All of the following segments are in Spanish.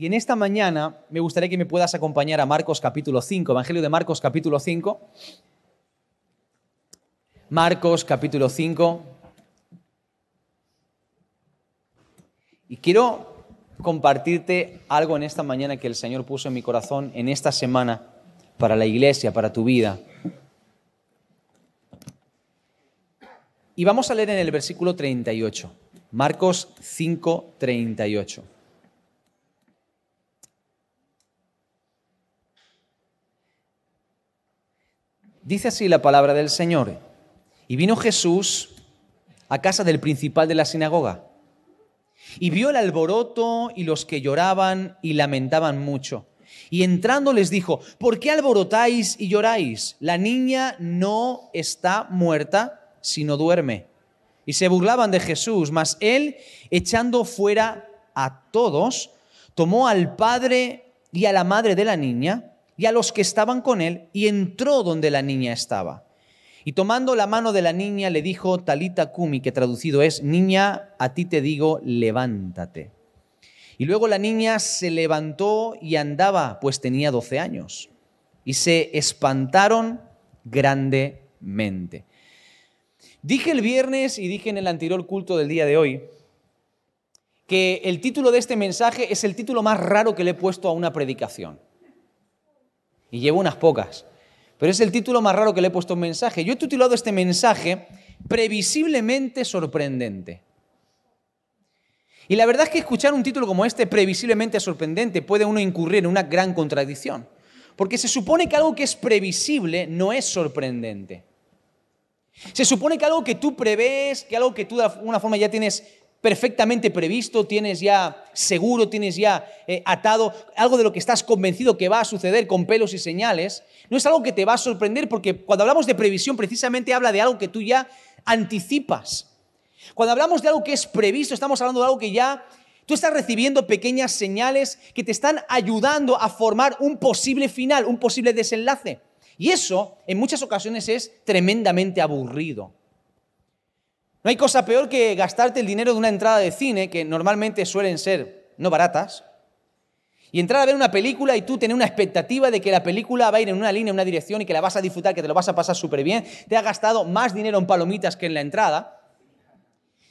Y en esta mañana me gustaría que me puedas acompañar a Marcos capítulo 5, Evangelio de Marcos capítulo 5. Marcos capítulo 5. Y quiero compartirte algo en esta mañana que el Señor puso en mi corazón en esta semana para la iglesia, para tu vida. Y vamos a leer en el versículo 38, Marcos 5, 38. Dice así la palabra del Señor. Y vino Jesús a casa del principal de la sinagoga y vio el alboroto y los que lloraban y lamentaban mucho. Y entrando les dijo, ¿por qué alborotáis y lloráis? La niña no está muerta, sino duerme. Y se burlaban de Jesús, mas él, echando fuera a todos, tomó al padre y a la madre de la niña y a los que estaban con él y entró donde la niña estaba. Y tomando la mano de la niña le dijo Talita Kumi, que traducido es, niña, a ti te digo, levántate. Y luego la niña se levantó y andaba, pues tenía 12 años. Y se espantaron grandemente. Dije el viernes y dije en el anterior culto del día de hoy que el título de este mensaje es el título más raro que le he puesto a una predicación. Y llevo unas pocas. Pero es el título más raro que le he puesto a un mensaje. Yo he titulado este mensaje Previsiblemente sorprendente. Y la verdad es que escuchar un título como este, previsiblemente sorprendente, puede uno incurrir en una gran contradicción. Porque se supone que algo que es previsible no es sorprendente. Se supone que algo que tú prevés, que algo que tú de alguna forma ya tienes perfectamente previsto, tienes ya seguro, tienes ya eh, atado, algo de lo que estás convencido que va a suceder con pelos y señales, no es algo que te va a sorprender porque cuando hablamos de previsión precisamente habla de algo que tú ya anticipas. Cuando hablamos de algo que es previsto, estamos hablando de algo que ya tú estás recibiendo pequeñas señales que te están ayudando a formar un posible final, un posible desenlace. Y eso en muchas ocasiones es tremendamente aburrido. No hay cosa peor que gastarte el dinero de una entrada de cine, que normalmente suelen ser no baratas, y entrar a ver una película y tú tener una expectativa de que la película va a ir en una línea, en una dirección y que la vas a disfrutar, que te lo vas a pasar súper bien, te ha gastado más dinero en palomitas que en la entrada,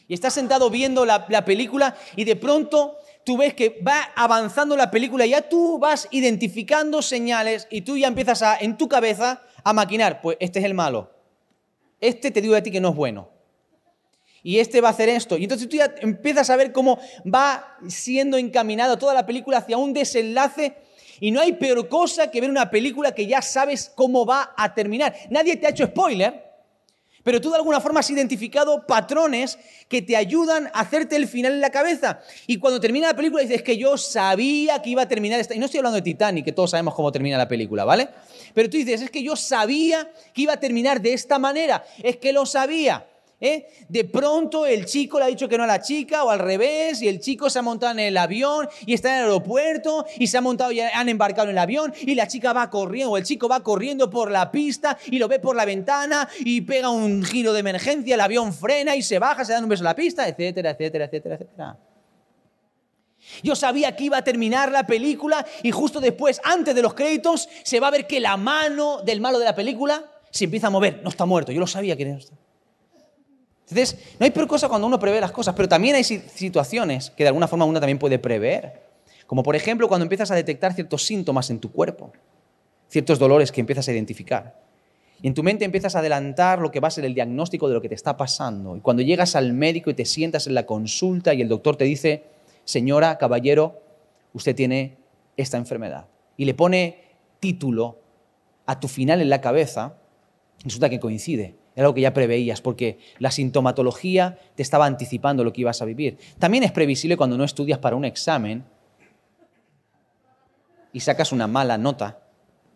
y estás sentado viendo la, la película y de pronto tú ves que va avanzando la película y ya tú vas identificando señales y tú ya empiezas a, en tu cabeza a maquinar, pues este es el malo, este te digo a ti que no es bueno y este va a hacer esto. Y entonces tú ya empiezas a ver cómo va siendo encaminada toda la película hacia un desenlace. Y no hay peor cosa que ver una película que ya sabes cómo va a terminar. Nadie te ha hecho spoiler, pero tú de alguna forma has identificado patrones que te ayudan a hacerte el final en la cabeza. Y cuando termina la película dices que yo sabía que iba a terminar esta... Y no estoy hablando de Titanic, que todos sabemos cómo termina la película, ¿vale? Pero tú dices, es que yo sabía que iba a terminar de esta manera. Es que lo sabía. ¿Eh? De pronto el chico le ha dicho que no a la chica o al revés y el chico se ha montado en el avión y está en el aeropuerto y se ha montado y han embarcado en el avión y la chica va corriendo o el chico va corriendo por la pista y lo ve por la ventana y pega un giro de emergencia, el avión frena y se baja, se da un beso a la pista, etcétera, etcétera, etcétera, etcétera. Yo sabía que iba a terminar la película y justo después, antes de los créditos, se va a ver que la mano del malo de la película se empieza a mover. No está muerto, yo lo sabía que no está. Entonces, no hay peor cosa cuando uno prevé las cosas, pero también hay situaciones que de alguna forma uno también puede prever. Como por ejemplo cuando empiezas a detectar ciertos síntomas en tu cuerpo, ciertos dolores que empiezas a identificar. Y en tu mente empiezas a adelantar lo que va a ser el diagnóstico de lo que te está pasando. Y cuando llegas al médico y te sientas en la consulta y el doctor te dice, señora, caballero, usted tiene esta enfermedad. Y le pone título a tu final en la cabeza, resulta que coincide. Era algo que ya preveías, porque la sintomatología te estaba anticipando lo que ibas a vivir. También es previsible cuando no estudias para un examen y sacas una mala nota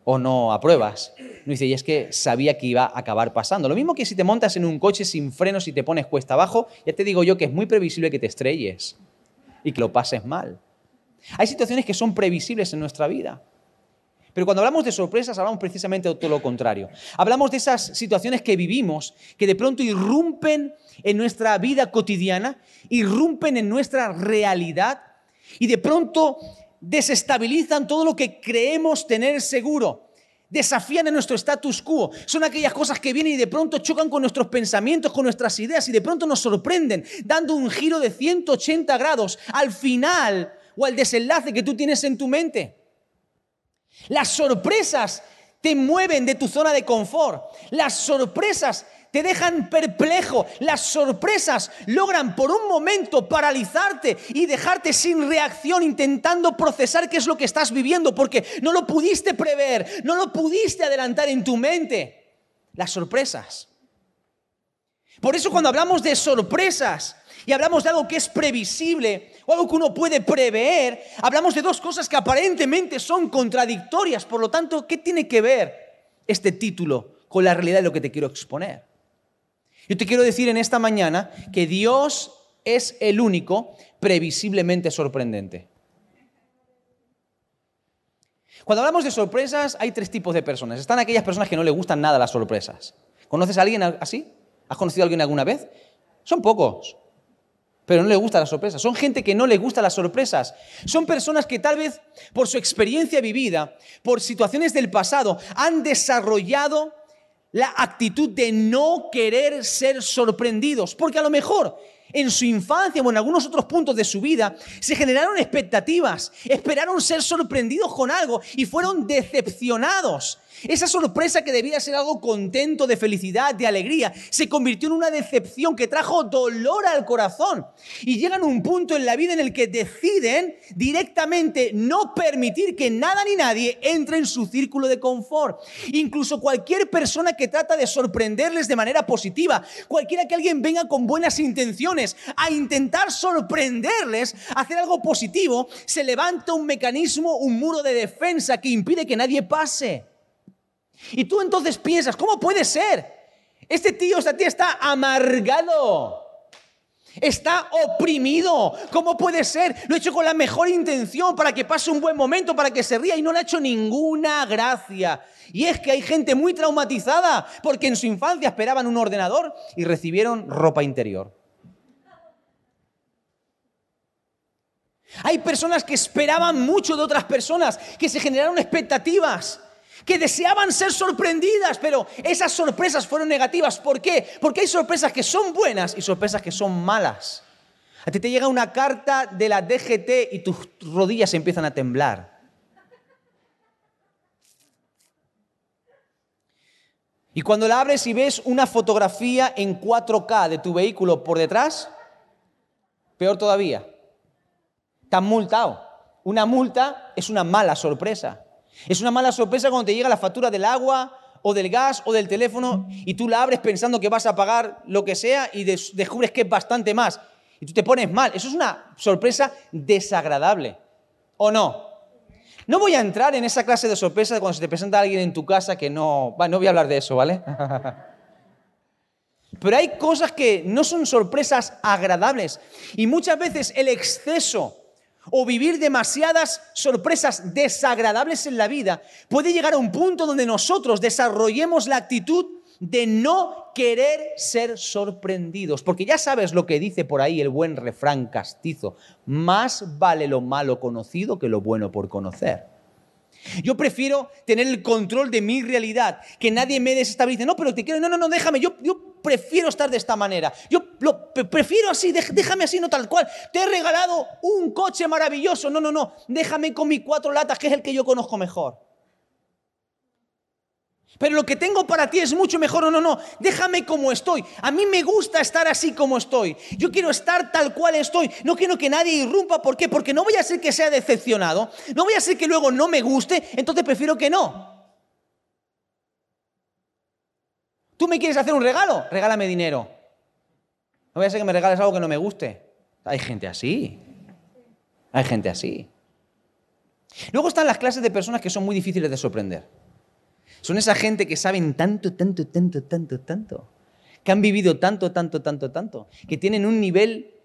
o no apruebas. No dice, y es que sabía que iba a acabar pasando. Lo mismo que si te montas en un coche sin frenos y te pones cuesta abajo, ya te digo yo que es muy previsible que te estrelles y que lo pases mal. Hay situaciones que son previsibles en nuestra vida. Pero cuando hablamos de sorpresas, hablamos precisamente de todo lo contrario. Hablamos de esas situaciones que vivimos, que de pronto irrumpen en nuestra vida cotidiana, irrumpen en nuestra realidad y de pronto desestabilizan todo lo que creemos tener seguro. Desafían en nuestro status quo. Son aquellas cosas que vienen y de pronto chocan con nuestros pensamientos, con nuestras ideas y de pronto nos sorprenden, dando un giro de 180 grados al final o al desenlace que tú tienes en tu mente. Las sorpresas te mueven de tu zona de confort. Las sorpresas te dejan perplejo. Las sorpresas logran por un momento paralizarte y dejarte sin reacción intentando procesar qué es lo que estás viviendo porque no lo pudiste prever, no lo pudiste adelantar en tu mente. Las sorpresas. Por eso cuando hablamos de sorpresas y hablamos de algo que es previsible o algo que uno puede prever, hablamos de dos cosas que aparentemente son contradictorias. Por lo tanto, ¿qué tiene que ver este título con la realidad de lo que te quiero exponer? Yo te quiero decir en esta mañana que Dios es el único previsiblemente sorprendente. Cuando hablamos de sorpresas, hay tres tipos de personas. Están aquellas personas que no le gustan nada las sorpresas. ¿Conoces a alguien así? ¿Has conocido a alguien alguna vez? Son pocos, pero no le gustan las sorpresas. Son gente que no le gustan las sorpresas. Son personas que tal vez por su experiencia vivida, por situaciones del pasado, han desarrollado la actitud de no querer ser sorprendidos, porque a lo mejor en su infancia o en algunos otros puntos de su vida se generaron expectativas, esperaron ser sorprendidos con algo y fueron decepcionados. Esa sorpresa que debía ser algo contento, de felicidad, de alegría, se convirtió en una decepción que trajo dolor al corazón. Y llegan a un punto en la vida en el que deciden directamente no permitir que nada ni nadie entre en su círculo de confort. Incluso cualquier persona que trata de sorprenderles de manera positiva, cualquiera que alguien venga con buenas intenciones a intentar sorprenderles, hacer algo positivo, se levanta un mecanismo, un muro de defensa que impide que nadie pase. Y tú entonces piensas, ¿cómo puede ser? Este tío, esta tía está amargado. Está oprimido. ¿Cómo puede ser? Lo he hecho con la mejor intención para que pase un buen momento, para que se ría y no le ha hecho ninguna gracia. Y es que hay gente muy traumatizada porque en su infancia esperaban un ordenador y recibieron ropa interior. Hay personas que esperaban mucho de otras personas, que se generaron expectativas que deseaban ser sorprendidas, pero esas sorpresas fueron negativas. ¿Por qué? Porque hay sorpresas que son buenas y sorpresas que son malas. A ti te llega una carta de la DGT y tus rodillas empiezan a temblar. Y cuando la abres y ves una fotografía en 4K de tu vehículo por detrás, peor todavía, estás multado. Una multa es una mala sorpresa. Es una mala sorpresa cuando te llega la factura del agua o del gas o del teléfono y tú la abres pensando que vas a pagar lo que sea y descubres que es bastante más. Y tú te pones mal. Eso es una sorpresa desagradable. ¿O no? No voy a entrar en esa clase de sorpresa cuando se te presenta alguien en tu casa que no... no voy a hablar de eso, ¿vale? Pero hay cosas que no son sorpresas agradables. Y muchas veces el exceso o vivir demasiadas sorpresas desagradables en la vida, puede llegar a un punto donde nosotros desarrollemos la actitud de no querer ser sorprendidos. Porque ya sabes lo que dice por ahí el buen refrán castizo, más vale lo malo conocido que lo bueno por conocer. Yo prefiero tener el control de mi realidad, que nadie me desestabilice. No, pero te quiero, no, no, no, déjame, yo, yo prefiero estar de esta manera. Yo lo prefiero así, déjame así, no tal cual. Te he regalado un coche maravilloso. No, no, no, déjame con mis cuatro latas, que es el que yo conozco mejor. Pero lo que tengo para ti es mucho mejor. No, no, no. Déjame como estoy. A mí me gusta estar así como estoy. Yo quiero estar tal cual estoy. No quiero que nadie irrumpa. ¿Por qué? Porque no voy a ser que sea decepcionado. No voy a ser que luego no me guste. Entonces prefiero que no. ¿Tú me quieres hacer un regalo? Regálame dinero. No voy a ser que me regales algo que no me guste. Hay gente así. Hay gente así. Luego están las clases de personas que son muy difíciles de sorprender. Son esa gente que saben tanto, tanto, tanto, tanto, tanto, que han vivido tanto, tanto, tanto, tanto, que tienen un nivel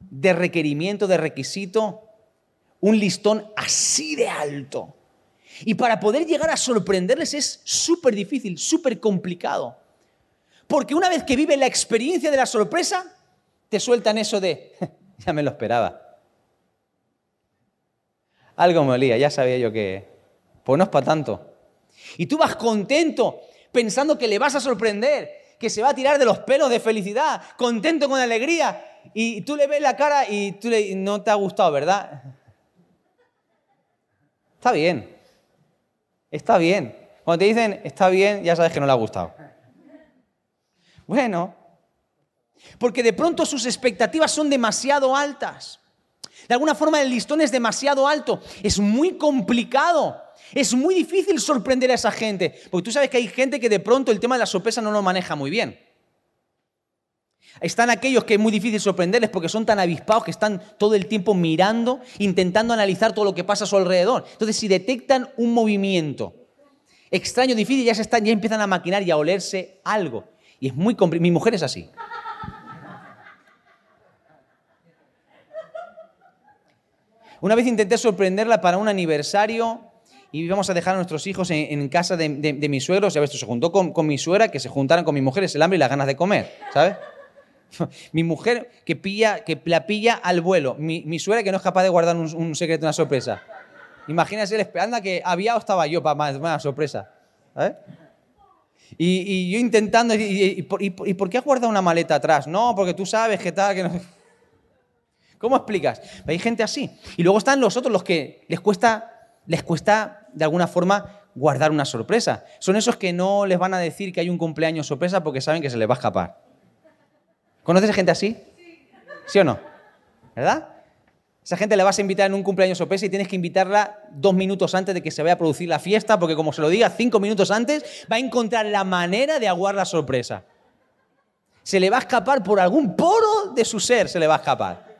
de requerimiento, de requisito, un listón así de alto. Y para poder llegar a sorprenderles es súper difícil, súper complicado. Porque una vez que viven la experiencia de la sorpresa, te sueltan eso de, ya me lo esperaba. Algo me olía, ya sabía yo que... Pues no es para tanto. Y tú vas contento, pensando que le vas a sorprender, que se va a tirar de los pelos de felicidad, contento con alegría, y tú le ves la cara y tú le no te ha gustado, ¿verdad? Está bien. Está bien. Cuando te dicen está bien, ya sabes que no le ha gustado. Bueno, porque de pronto sus expectativas son demasiado altas. De alguna forma el listón es demasiado alto. Es muy complicado. Es muy difícil sorprender a esa gente. Porque tú sabes que hay gente que de pronto el tema de la sorpresa no lo maneja muy bien. Están aquellos que es muy difícil sorprenderles porque son tan avispados que están todo el tiempo mirando, intentando analizar todo lo que pasa a su alrededor. Entonces, si detectan un movimiento extraño, difícil, ya, se están, ya empiezan a maquinar y a olerse algo. Y es muy complicado. Mi mujer es así. Una vez intenté sorprenderla para un aniversario y íbamos a dejar a nuestros hijos en, casa de, de, mis suegros. Ya ves, se juntó con, con, mi suegra, que se juntaran con mi mujer, es el hambre y las ganas de comer, ¿sabes? mi mujer que, pilla, que la pilla al vuelo. Mi, mi suegra que no es capaz de guardar un, secreto, una sorpresa. Imagínese esperando que había o estaba yo para más, más sorpresa. Y, yo intentando, y, por, qué has guardado una maleta atrás? No, porque tú sabes que tal, que no... ¿Cómo explicas? Hay gente así. Y luego están los otros, los que les cuesta, les cuesta de alguna forma guardar una sorpresa. Son esos que no les van a decir que hay un cumpleaños sorpresa porque saben que se les va a escapar. ¿Conoces gente así? ¿Sí o no? ¿Verdad? Esa gente le vas a invitar en un cumpleaños sorpresa y tienes que invitarla dos minutos antes de que se vaya a producir la fiesta, porque como se lo diga cinco minutos antes, va a encontrar la manera de aguar la sorpresa. Se le va a escapar por algún poro de su ser, se le va a escapar.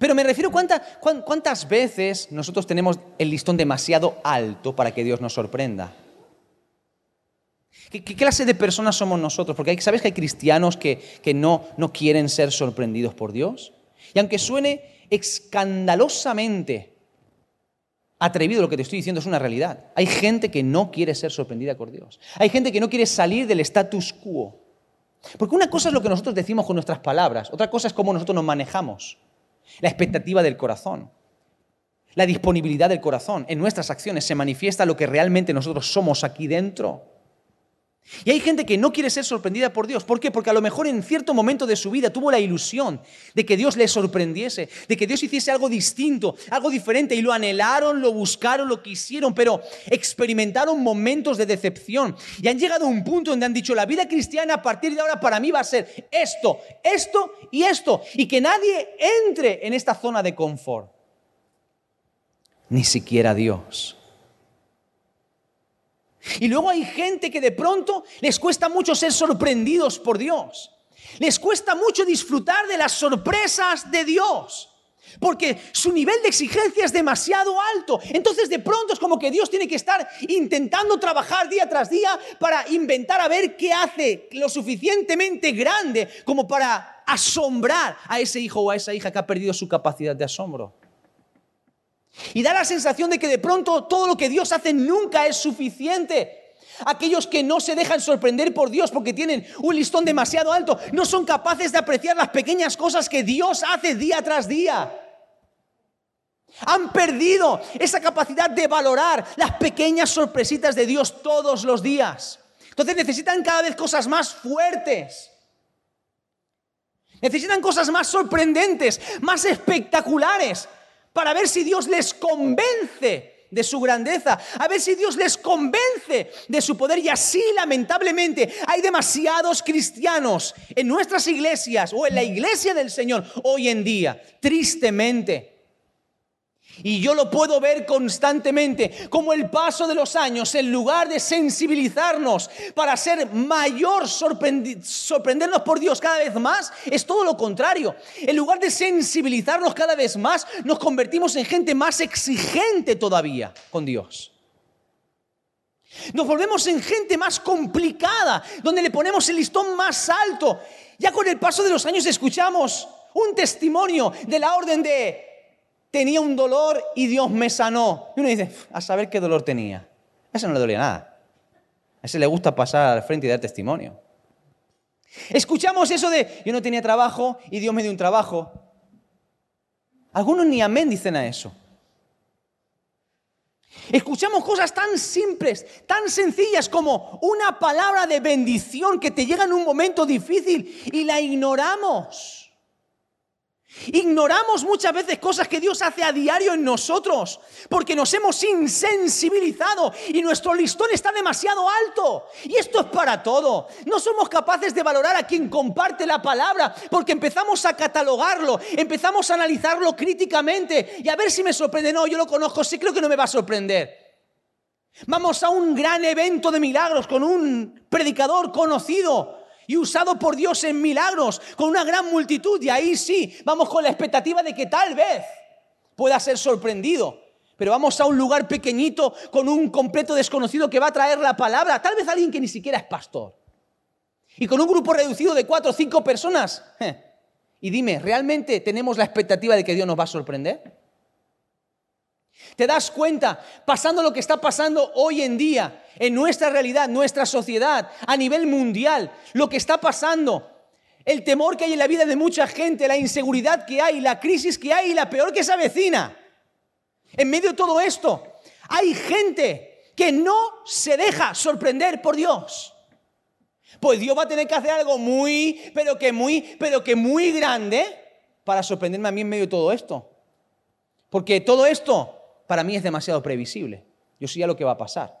Pero me refiero cuánta, cuántas veces nosotros tenemos el listón demasiado alto para que Dios nos sorprenda. ¿Qué, clase de personas somos nosotros? Porque sabes que hay cristianos que, no, no quieren ser sorprendidos por Dios. Y aunque suene escandalosamente atrevido lo que te estoy diciendo, es una realidad. Hay gente que no quiere ser sorprendida por Dios. Hay gente que no quiere salir del status quo. Porque una cosa es lo que nosotros decimos con nuestras palabras, otra cosa es cómo nosotros nos manejamos. La expectativa del corazón, la disponibilidad del corazón. En nuestras acciones se manifiesta lo que realmente nosotros somos aquí dentro. Y hay gente que no quiere ser sorprendida por Dios. ¿Por qué? Porque a lo mejor en cierto momento de su vida tuvo la ilusión de que Dios le sorprendiese, de que Dios hiciese algo distinto, algo diferente, y lo anhelaron, lo buscaron, lo quisieron, pero experimentaron momentos de decepción. Y han llegado a un punto donde han dicho, la vida cristiana a partir de ahora para mí va a ser esto, esto y esto. Y que nadie entre en esta zona de confort. Ni siquiera Dios. Y luego hay gente que de pronto les cuesta mucho ser sorprendidos por Dios. Les cuesta mucho disfrutar de las sorpresas de Dios. Porque su nivel de exigencia es demasiado alto. Entonces de pronto es como que Dios tiene que estar intentando trabajar día tras día para inventar a ver qué hace lo suficientemente grande como para asombrar a ese hijo o a esa hija que ha perdido su capacidad de asombro. Y da la sensación de que de pronto todo lo que Dios hace nunca es suficiente. Aquellos que no se dejan sorprender por Dios porque tienen un listón demasiado alto, no son capaces de apreciar las pequeñas cosas que Dios hace día tras día. Han perdido esa capacidad de valorar las pequeñas sorpresitas de Dios todos los días. Entonces necesitan cada vez cosas más fuertes. Necesitan cosas más sorprendentes, más espectaculares para ver si Dios les convence de su grandeza, a ver si Dios les convence de su poder. Y así, lamentablemente, hay demasiados cristianos en nuestras iglesias o en la iglesia del Señor hoy en día, tristemente y yo lo puedo ver constantemente, como el paso de los años, en lugar de sensibilizarnos para ser mayor, sorprendernos por Dios cada vez más, es todo lo contrario. En lugar de sensibilizarnos cada vez más, nos convertimos en gente más exigente todavía con Dios. Nos volvemos en gente más complicada, donde le ponemos el listón más alto. Ya con el paso de los años escuchamos un testimonio de la orden de tenía un dolor y Dios me sanó. Y uno dice, a saber qué dolor tenía. A ese no le dolía nada. A ese le gusta pasar al frente y dar testimonio. Escuchamos eso de, yo no tenía trabajo y Dios me dio un trabajo. Algunos ni amén dicen a eso. Escuchamos cosas tan simples, tan sencillas como una palabra de bendición que te llega en un momento difícil y la ignoramos. Ignoramos muchas veces cosas que Dios hace a diario en nosotros porque nos hemos insensibilizado y nuestro listón está demasiado alto. Y esto es para todo. No somos capaces de valorar a quien comparte la palabra porque empezamos a catalogarlo, empezamos a analizarlo críticamente y a ver si me sorprende. No, yo lo conozco, sí creo que no me va a sorprender. Vamos a un gran evento de milagros con un predicador conocido y usado por Dios en milagros con una gran multitud. Y ahí sí, vamos con la expectativa de que tal vez pueda ser sorprendido. Pero vamos a un lugar pequeñito con un completo desconocido que va a traer la palabra. Tal vez alguien que ni siquiera es pastor. Y con un grupo reducido de cuatro o cinco personas. Y dime, ¿realmente tenemos la expectativa de que Dios nos va a sorprender? ¿Te das cuenta, pasando lo que está pasando hoy en día, en nuestra realidad, nuestra sociedad, a nivel mundial, lo que está pasando, el temor que hay en la vida de mucha gente, la inseguridad que hay, la crisis que hay y la peor que se avecina? En medio de todo esto, hay gente que no se deja sorprender por Dios. Pues Dios va a tener que hacer algo muy, pero que muy, pero que muy grande para sorprenderme a mí en medio de todo esto. Porque todo esto para mí es demasiado previsible. Yo sé ya lo que va a pasar.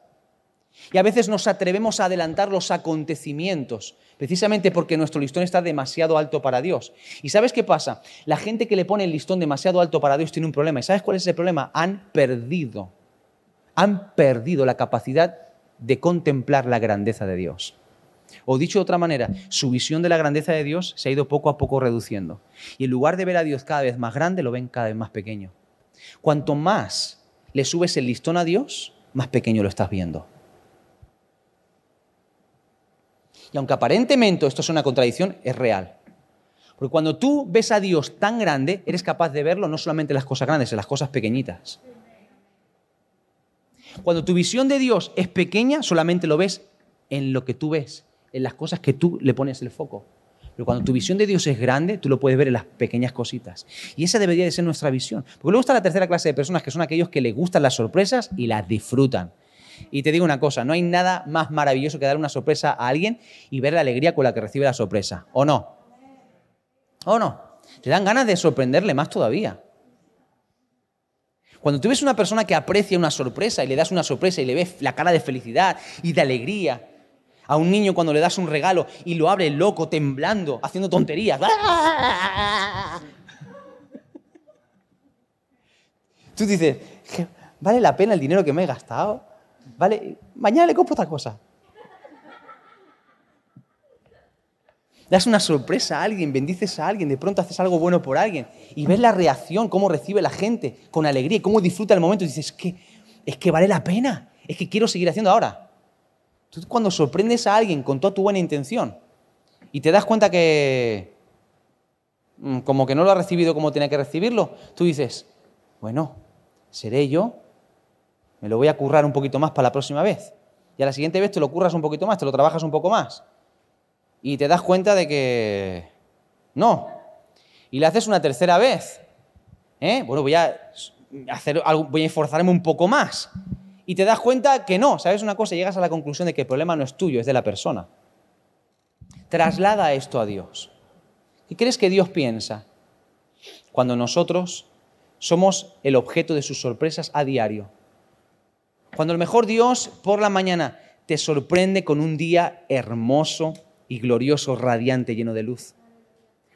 Y a veces nos atrevemos a adelantar los acontecimientos, precisamente porque nuestro listón está demasiado alto para Dios. ¿Y sabes qué pasa? La gente que le pone el listón demasiado alto para Dios tiene un problema. ¿Y sabes cuál es ese problema? Han perdido, han perdido la capacidad de contemplar la grandeza de Dios. O dicho de otra manera, su visión de la grandeza de Dios se ha ido poco a poco reduciendo. Y en lugar de ver a Dios cada vez más grande, lo ven cada vez más pequeño. Cuanto más le subes el listón a Dios, más pequeño lo estás viendo. Y aunque aparentemente esto es una contradicción, es real. Porque cuando tú ves a Dios tan grande, eres capaz de verlo no solamente en las cosas grandes, en las cosas pequeñitas. Cuando tu visión de Dios es pequeña, solamente lo ves en lo que tú ves, en las cosas que tú le pones el foco. Pero cuando tu visión de Dios es grande, tú lo puedes ver en las pequeñas cositas. Y esa debería de ser nuestra visión. Porque luego está la tercera clase de personas, que son aquellos que les gustan las sorpresas y las disfrutan. Y te digo una cosa, no hay nada más maravilloso que dar una sorpresa a alguien y ver la alegría con la que recibe la sorpresa. ¿O no? ¿O no? Te dan ganas de sorprenderle más todavía. Cuando tú ves una persona que aprecia una sorpresa y le das una sorpresa y le ves la cara de felicidad y de alegría, a un niño cuando le das un regalo y lo abre loco, temblando, haciendo tonterías. Tú dices, ¿vale la pena el dinero que me he gastado? ¿Vale? Mañana le compro otra cosa. Das una sorpresa a alguien, bendices a alguien, de pronto haces algo bueno por alguien y ves la reacción, cómo recibe la gente con alegría, cómo disfruta el momento y dices, es que, es que vale la pena, es que quiero seguir haciendo ahora. Tú cuando sorprendes a alguien con toda tu buena intención y te das cuenta que mm, como que no lo ha recibido como tenía que recibirlo, tú dices, bueno, seré yo, me lo voy a currar un poquito más para la próxima vez. Y a la siguiente vez te lo curras un poquito más, te lo trabajas un poco más. Y te das cuenta de que no. Y le haces una tercera vez. ¿eh? Bueno, voy a, hacer voy a esforzarme un poco más y te das cuenta que no, ¿sabes una cosa? Llegas a la conclusión de que el problema no es tuyo, es de la persona. Traslada esto a Dios. ¿Qué crees que Dios piensa cuando nosotros somos el objeto de sus sorpresas a diario? Cuando el mejor Dios por la mañana te sorprende con un día hermoso y glorioso, radiante, lleno de luz.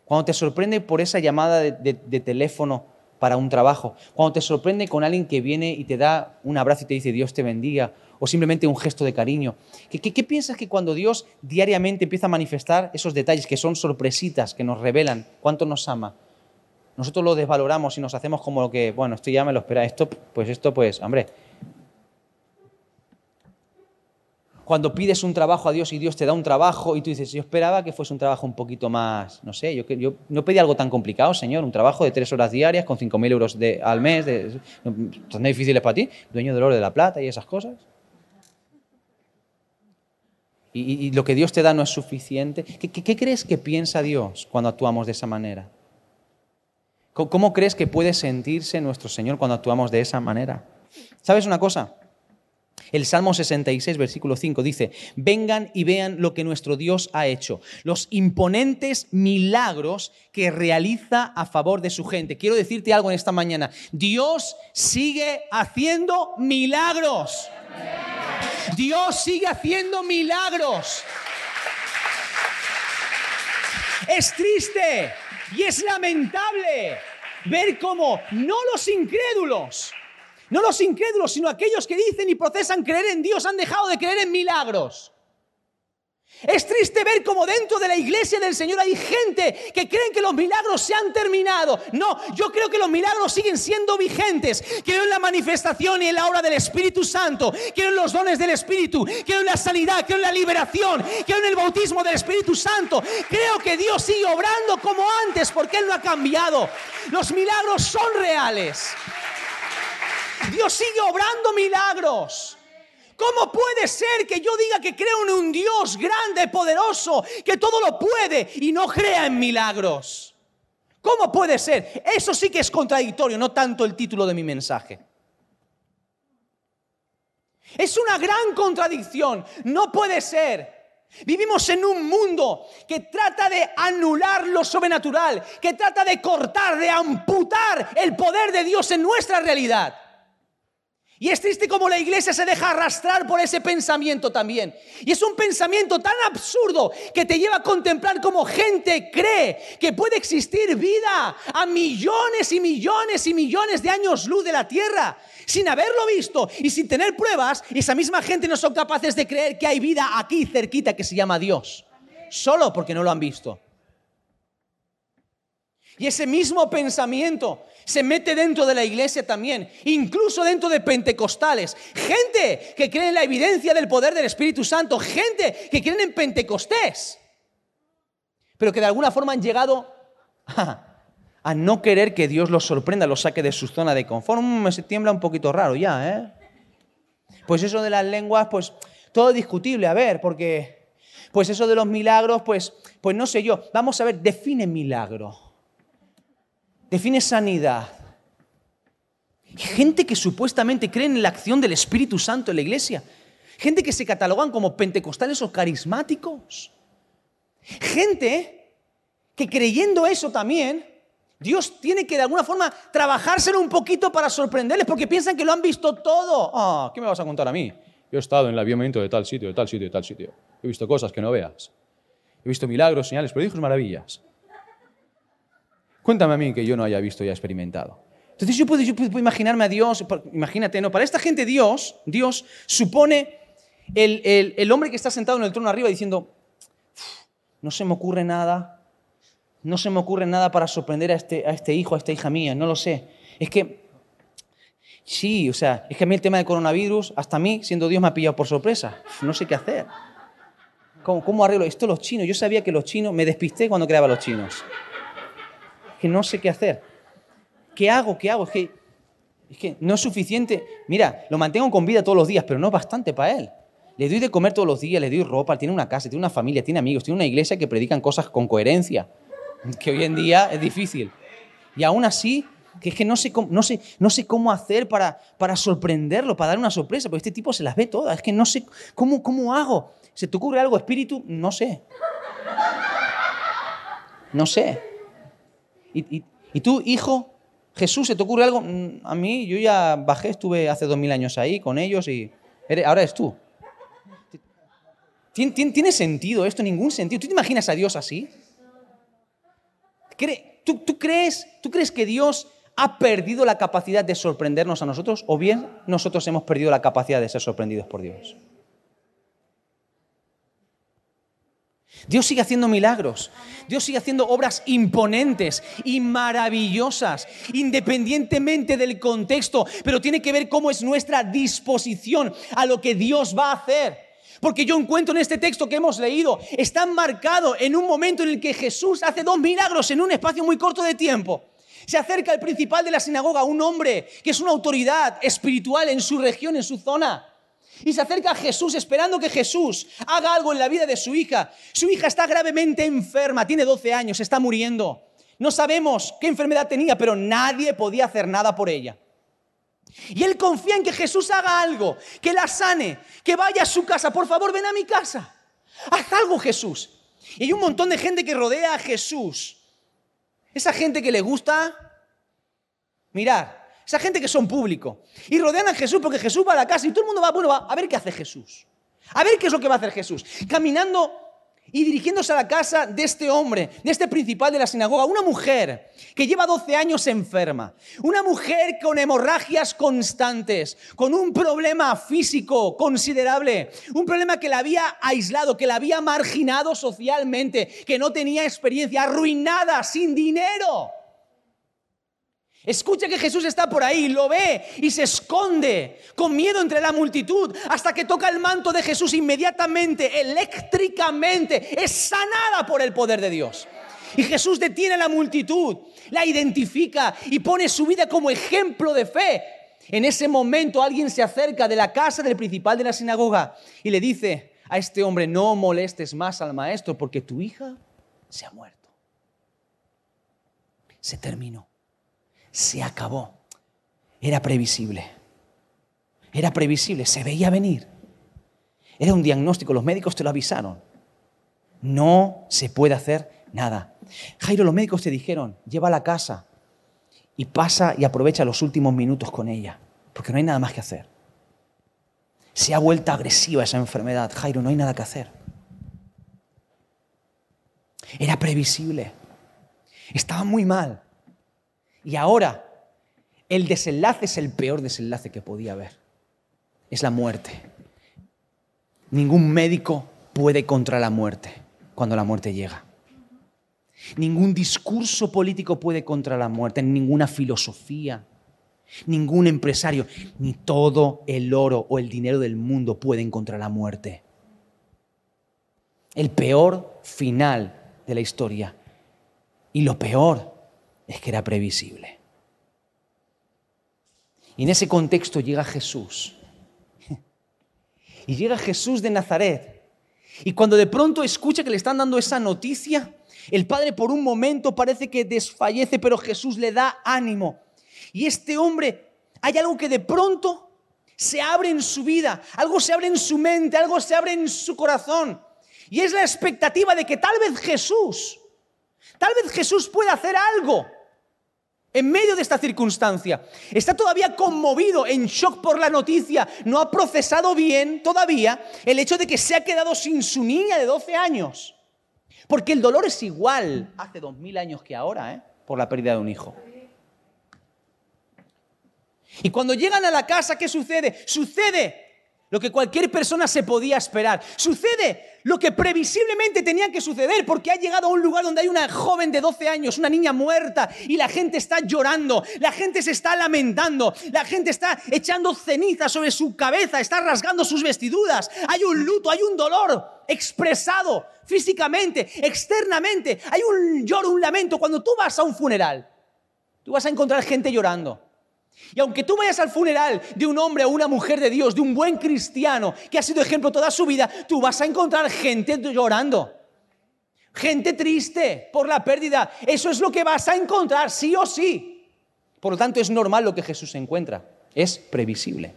Cuando te sorprende por esa llamada de, de teléfono para un trabajo, cuando te sorprende con alguien que viene y te da un abrazo y te dice Dios te bendiga, o simplemente un gesto de cariño. ¿Qué, qué, piensas que cuando Dios diariamente empieza a manifestar esos detalles que son sorpresitas, que nos revelan cuánto nos ama? Nosotros lo desvaloramos y nos hacemos como lo que, bueno, esto ya me lo espera, esto, pues esto, pues, hombre, cuando pides un trabajo a Dios y Dios te da un trabajo y tú dices, yo esperaba que fuese un trabajo un poquito más, no sé, yo, yo no pedí algo tan complicado, Señor, un trabajo de tres horas diarias con 5.000 euros de, al mes, ¿tan difíciles para ti? Dueño del oro de la plata y esas cosas. Y, lo que Dios te da no es suficiente. ¿Qué, qué crees que piensa Dios cuando actuamos de esa manera? ¿Cómo crees que puede sentirse nuestro Señor cuando actuamos de esa manera? ¿Sabes una cosa? El Salmo 66, versículo 5 dice, vengan y vean lo que nuestro Dios ha hecho, los imponentes milagros que realiza a favor de su gente. Quiero decirte algo en esta mañana, Dios sigue haciendo milagros. Dios sigue haciendo milagros. Es triste y es lamentable ver cómo no los incrédulos, no los incrédulos, sino aquellos que dicen y procesan creer en Dios han dejado de creer en milagros. Es triste ver cómo dentro de la iglesia del Señor hay gente que creen que los milagros se han terminado. No, yo creo que los milagros siguen siendo vigentes. Creo en la manifestación y en la obra del Espíritu Santo. Creo en los dones del Espíritu. Creo en la sanidad. Creo en la liberación. Creo en el bautismo del Espíritu Santo. Creo que Dios sigue obrando como antes porque Él no ha cambiado. Los milagros son reales. Dios sigue obrando milagros. ¿Cómo puede ser que yo diga que creo en un Dios grande, poderoso, que todo lo puede y no crea en milagros? ¿Cómo puede ser? Eso sí que es contradictorio, no tanto el título de mi mensaje. Es una gran contradicción, no puede ser. Vivimos en un mundo que trata de anular lo sobrenatural, que trata de cortar, de amputar el poder de Dios en nuestra realidad. Y es triste como la iglesia se deja arrastrar por ese pensamiento también. Y es un pensamiento tan absurdo que te lleva a contemplar cómo gente cree que puede existir vida a millones y millones y millones de años luz de la tierra. Sin haberlo visto y sin tener pruebas, esa misma gente no son capaces de creer que hay vida aquí cerquita que se llama Dios. Solo porque no lo han visto. Y ese mismo pensamiento se mete dentro de la iglesia también, incluso dentro de pentecostales. Gente que cree en la evidencia del poder del Espíritu Santo, gente que creen en Pentecostés, pero que de alguna forma han llegado a, no querer que Dios los sorprenda, los saque de su zona de confort. Mm, me tiembla un poquito raro ya, ¿eh? Pues eso de las lenguas, pues todo discutible, a ver, porque pues eso de los milagros, pues pues no sé yo, vamos a ver, define milagro define sanidad. Gente que supuestamente cree en la acción del Espíritu Santo en la iglesia. Gente que se catalogan como pentecostales o carismáticos. Gente que creyendo eso también, Dios tiene que de alguna forma trabajárselo un poquito para sorprenderles porque piensan que lo han visto todo. Ah, ¿qué me vas a contar a mí? Yo he estado en el avivamiento de tal sitio, de tal sitio, de tal sitio. He visto cosas que no veas. He visto milagros, señales, prodigios, maravillas. Cuéntame a mí que yo no haya visto y haya experimentado. Entonces yo puedo, imaginarme a Dios, imagínate, ¿no? Para esta gente Dios, Dios supone el, hombre que está sentado en el trono arriba diciendo, no se me ocurre nada, no se me ocurre nada para sorprender a este, a este hijo, a esta hija mía, no lo sé. Es que, sí, o sea, es que a mí el tema del coronavirus, hasta a mí, siendo Dios, me ha pillado por sorpresa. No sé qué hacer. ¿Cómo, cómo arreglo esto los chinos? Yo sabía que los chinos, me despisté cuando creaba los chinos que no sé qué hacer. ¿Qué hago? ¿Qué hago? Es que, es que no es suficiente. Mira, lo mantengo con vida todos los días, pero no es bastante para él. Le doy de comer todos los días, le doy ropa, tiene una casa, tiene una familia, tiene amigos, tiene una iglesia que predican cosas con coherencia, que hoy en día es difícil. Y aún así, que es que no sé cómo, no sé, no sé cómo hacer para, para sorprenderlo, para dar una sorpresa, porque este tipo se las ve todas. Es que no sé cómo, cómo hago. ¿Se te ocurre algo, espíritu? No sé. No sé. ¿Y, tú, hijo, Jesús, se te ocurre algo? Mm, a mí, yo ya bajé, estuve hace dos mil años ahí con ellos y ahora es tú. ¿Tiene, sentido esto? Ningún sentido. ¿Tú te imaginas a Dios así? ¿Tú, tú, crees, ¿Tú crees que Dios ha perdido la capacidad de sorprendernos a nosotros o bien nosotros hemos perdido la capacidad de ser sorprendidos por Dios? Dios sigue haciendo milagros. Dios sigue haciendo obras imponentes y maravillosas, independientemente del contexto, pero tiene que ver cómo es nuestra disposición a lo que Dios va a hacer. Porque yo encuentro en este texto que hemos leído, está marcado en un momento en el que Jesús hace dos milagros en un espacio muy corto de tiempo. Se acerca el principal de la sinagoga, un hombre que es una autoridad espiritual en su región, en su zona y se acerca a Jesús esperando que Jesús haga algo en la vida de su hija. Su hija está gravemente enferma, tiene 12 años, está muriendo. No sabemos qué enfermedad tenía, pero nadie podía hacer nada por ella. Y él confía en que Jesús haga algo, que la sane, que vaya a su casa. Por favor, ven a mi casa. Haz algo, Jesús. Y hay un montón de gente que rodea a Jesús. Esa gente que le gusta mirar. Esa gente que son público. Y rodean a Jesús porque Jesús va a la casa y todo el mundo va, bueno, a ver qué hace Jesús. A ver qué es lo que va a hacer Jesús. Caminando y dirigiéndose a la casa de este hombre, de este principal de la sinagoga, una mujer que lleva 12 años enferma, una mujer con hemorragias constantes, con un problema físico considerable, un problema que la había aislado, que la había marginado socialmente, que no tenía experiencia, arruinada, sin dinero. Escucha que Jesús está por ahí, lo ve y se esconde con miedo entre la multitud hasta que toca el manto de Jesús inmediatamente, eléctricamente, es sanada por el poder de Dios. Y Jesús detiene a la multitud, la identifica y pone su vida como ejemplo de fe. En ese momento alguien se acerca de la casa del principal de la sinagoga y le dice a este hombre, no molestes más al maestro porque tu hija se ha muerto. Se terminó se acabó. Era previsible. Era previsible, se veía venir. Era un diagnóstico, los médicos te lo avisaron. No se puede hacer nada. Jairo, los médicos te dijeron, lleva a la casa y pasa y aprovecha los últimos minutos con ella, porque no hay nada más que hacer. Se ha vuelto agresiva esa enfermedad. Jairo, no hay nada que hacer. Era previsible. Estaba muy mal. Y ahora, el desenlace es el peor desenlace que podía haber. Es la muerte. Ningún médico puede contra la muerte cuando la muerte llega. Ningún discurso político puede contra la muerte, ninguna filosofía, ningún empresario, ni todo el oro o el dinero del mundo pueden contra la muerte. El peor final de la historia. Y lo peor es que era previsible. Y en ese contexto llega Jesús. Y llega Jesús de Nazaret. Y cuando de pronto escucha que le están dando esa noticia, el padre por un momento parece que desfallece, pero Jesús le da ánimo. Y este hombre, hay algo que de pronto se abre en su vida, algo se abre en su mente, algo se abre en su corazón. Y es la expectativa de que tal vez Jesús, tal vez Jesús pueda hacer algo en medio de esta circunstancia. Está todavía conmovido, en shock por la noticia. No ha procesado bien todavía el hecho de que se ha quedado sin su niña de 12 años. Porque el dolor es igual hace dos mil años que ahora, ¿eh? por la pérdida de un hijo. Y cuando llegan a la casa, ¿qué sucede? Sucede lo que cualquier persona se podía esperar. Sucede lo que previsiblemente tenía que suceder, porque ha llegado a un lugar donde hay una joven de 12 años, una niña muerta, y la gente está llorando, la gente se está lamentando, la gente está echando ceniza sobre su cabeza, está rasgando sus vestiduras, hay un luto, hay un dolor expresado físicamente, externamente, hay un lloro, un lamento. Cuando tú vas a un funeral, tú vas a encontrar gente llorando. Y aunque tú vayas al funeral de un hombre o una mujer de Dios, de un buen cristiano que ha sido ejemplo toda su vida, tú vas a encontrar gente llorando. Gente triste por la pérdida. Eso es lo que vas a encontrar, sí o sí. Por lo tanto, es normal lo que Jesús encuentra. Es previsible.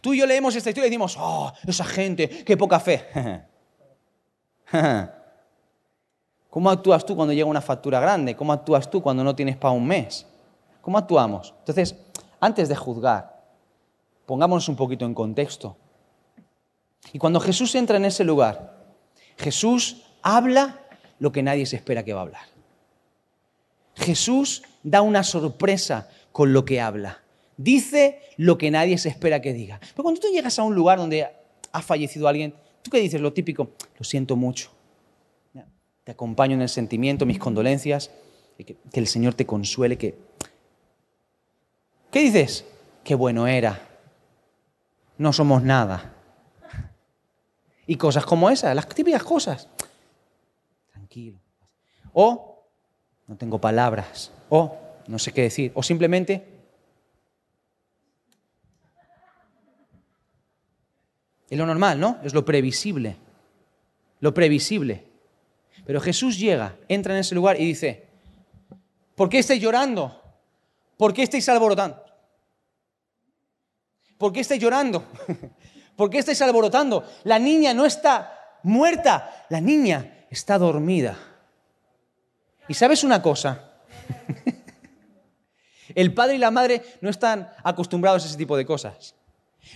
Tú y yo leemos esta historia y decimos, oh, esa gente, qué poca fe. ¿Cómo actúas tú cuando llega una factura grande? ¿Cómo actúas tú cuando no tienes para un mes? ¿Cómo actuamos? Entonces, antes de juzgar, pongámonos un poquito en contexto. Y cuando Jesús entra en ese lugar, Jesús habla lo que nadie se espera que va a hablar. Jesús da una sorpresa con lo que habla. Dice lo que nadie se espera que diga. Pero cuando tú llegas a un lugar donde ha fallecido alguien, ¿tú qué dices? Lo típico, lo siento mucho. Te acompaño en el sentimiento, mis condolencias, que, el Señor te consuele, que ¿Qué dices? Qué bueno era. No somos nada. Y cosas como esas, las típicas cosas. Tranquilo. O no tengo palabras. O no sé qué decir. O simplemente... Es lo normal, ¿no? Es lo previsible. Lo previsible. Pero Jesús llega, entra en ese lugar y dice, ¿por qué estáis llorando? ¿Por qué estáis alborotando? ¿Por qué estáis llorando? ¿Por qué estáis alborotando? La niña no está muerta, la niña está dormida. ¿Y sabes una cosa? El padre y la madre no están acostumbrados a ese tipo de cosas.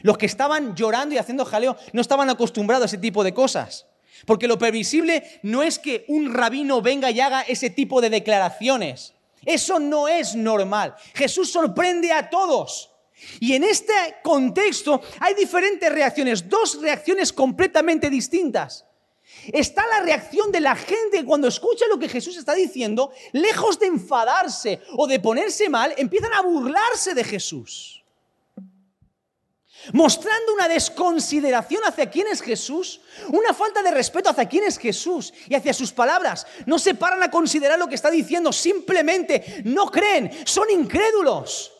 Los que estaban llorando y haciendo jaleo no estaban acostumbrados a ese tipo de cosas. Porque lo previsible no es que un rabino venga y haga ese tipo de declaraciones. Eso no es normal. Jesús sorprende a todos. Y en este contexto hay diferentes reacciones, dos reacciones completamente distintas. Está la reacción de la gente cuando escucha lo que Jesús está diciendo, lejos de enfadarse o de ponerse mal, empiezan a burlarse de Jesús. Mostrando una desconsideración hacia quién es Jesús, una falta de respeto hacia quién es Jesús y hacia sus palabras. No se paran a considerar lo que está diciendo, simplemente no creen, son incrédulos.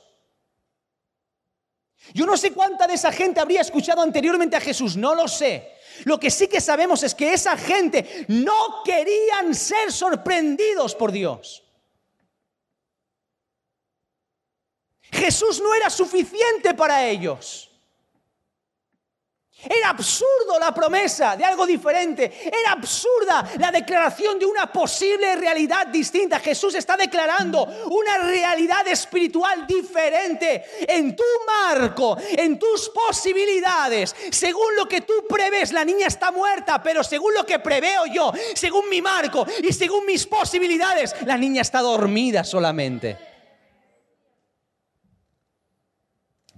Yo no sé cuánta de esa gente habría escuchado anteriormente a Jesús, no lo sé. Lo que sí que sabemos es que esa gente no querían ser sorprendidos por Dios. Jesús no era suficiente para ellos. Era absurdo la promesa de algo diferente. Era absurda la declaración de una posible realidad distinta. Jesús está declarando una realidad espiritual diferente en tu marco, en tus posibilidades. Según lo que tú prevés, la niña está muerta, pero según lo que preveo yo, según mi marco y según mis posibilidades, la niña está dormida solamente.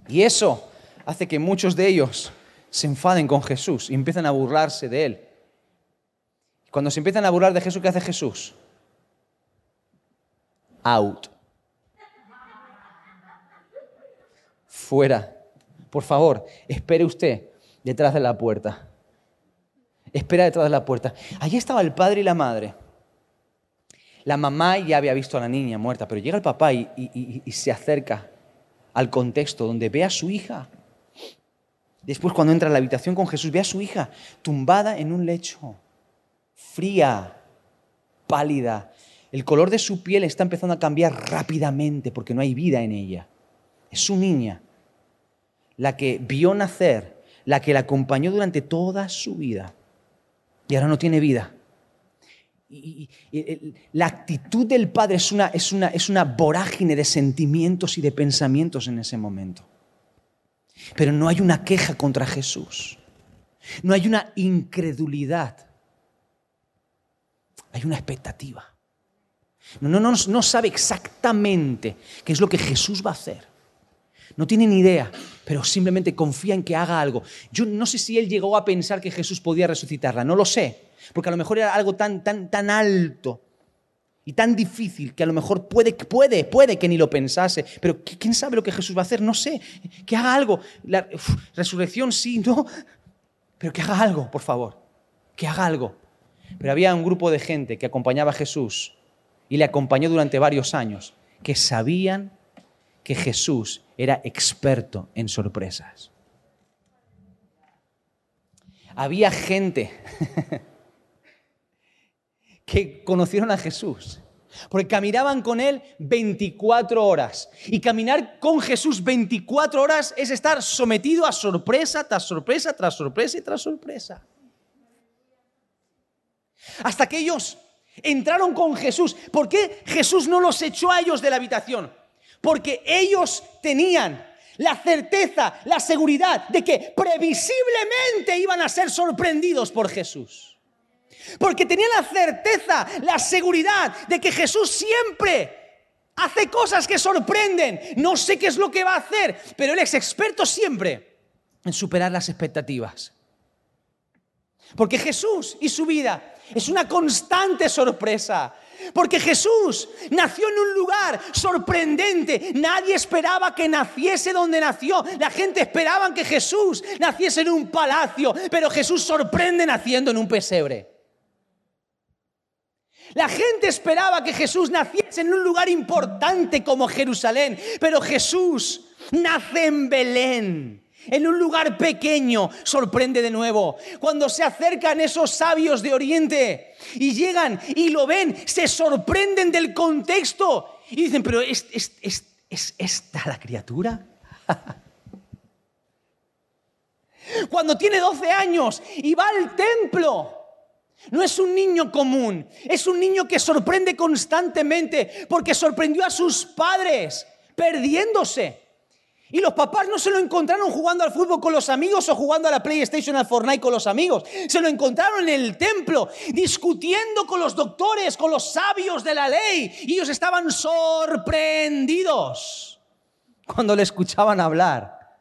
Y eso hace que muchos de ellos se enfaden con Jesús y empiezan a burlarse de él. Cuando se empiezan a burlar de Jesús, ¿qué hace Jesús? Out. Fuera. Por favor, espere usted detrás de la puerta. Espera detrás de la puerta. Allí estaba el padre y la madre. La mamá ya había visto a la niña muerta, pero llega el papá y, y se acerca al contexto donde ve a su hija Después cuando entra a la habitación con Jesús, ve a su hija tumbada en un lecho, fría, pálida. El color de su piel está empezando a cambiar rápidamente porque no hay vida en ella. Es su niña, la que vio nacer, la que la acompañó durante toda su vida y ahora no tiene vida. Y, la actitud del padre es una, es, una, es una vorágine de sentimientos y de pensamientos en ese momento. Pero no hay una queja contra Jesús. No hay una incredulidad. Hay una expectativa. No, sabe exactamente qué es lo que Jesús va a hacer. No tiene ni idea, pero simplemente confía en que haga algo. Yo no sé si él llegó a pensar que Jesús podía resucitarla, no lo sé, porque a lo mejor era algo tan, tan, tan alto y tan difícil que a lo mejor puede, puede, puede que ni lo pensase, pero ¿quién sabe lo que Jesús va a hacer? No sé, que haga algo. La resurrección sí, no, pero que haga algo, por favor, que haga algo. Pero había un grupo de gente que acompañaba a Jesús y le acompañó durante varios años, que sabían que Jesús era experto en sorpresas. Había gente que conocieron a Jesús. Porque caminaban con Él 24 horas. Y caminar con Jesús 24 horas es estar sometido a sorpresa tras sorpresa, tras sorpresa y tras sorpresa. Hasta que ellos entraron con Jesús. ¿Por qué Jesús no los echó a ellos de la habitación? Porque ellos tenían la certeza, la seguridad de que previsiblemente iban a ser sorprendidos por Jesús. Porque tenía la certeza, la seguridad de que Jesús siempre hace cosas que sorprenden. No sé qué es lo que va a hacer, pero Él es experto siempre en superar las expectativas. Porque Jesús y su vida es una constante sorpresa. Porque Jesús nació en un lugar sorprendente. Nadie esperaba que naciese donde nació. La gente esperaba que Jesús naciese en un palacio. Pero Jesús sorprende naciendo en un pesebre. La gente esperaba que Jesús naciese en un lugar importante como Jerusalén, pero Jesús nace en Belén. En un lugar pequeño, sorprende de nuevo. Cuando se acercan esos sabios de Oriente y llegan y lo ven, se sorprenden del contexto y dicen, pero ¿es, esta la criatura? cuando tiene 12 años y va al templo. No es un niño común, es un niño que sorprende constantemente porque sorprendió a sus padres perdiéndose. Y los papás no se lo encontraron jugando al fútbol con los amigos o jugando a la PlayStation, al Fortnite con los amigos. Se lo encontraron en el templo, discutiendo con los doctores, con los sabios de la ley. Y ellos estaban sorprendidos cuando le escuchaban hablar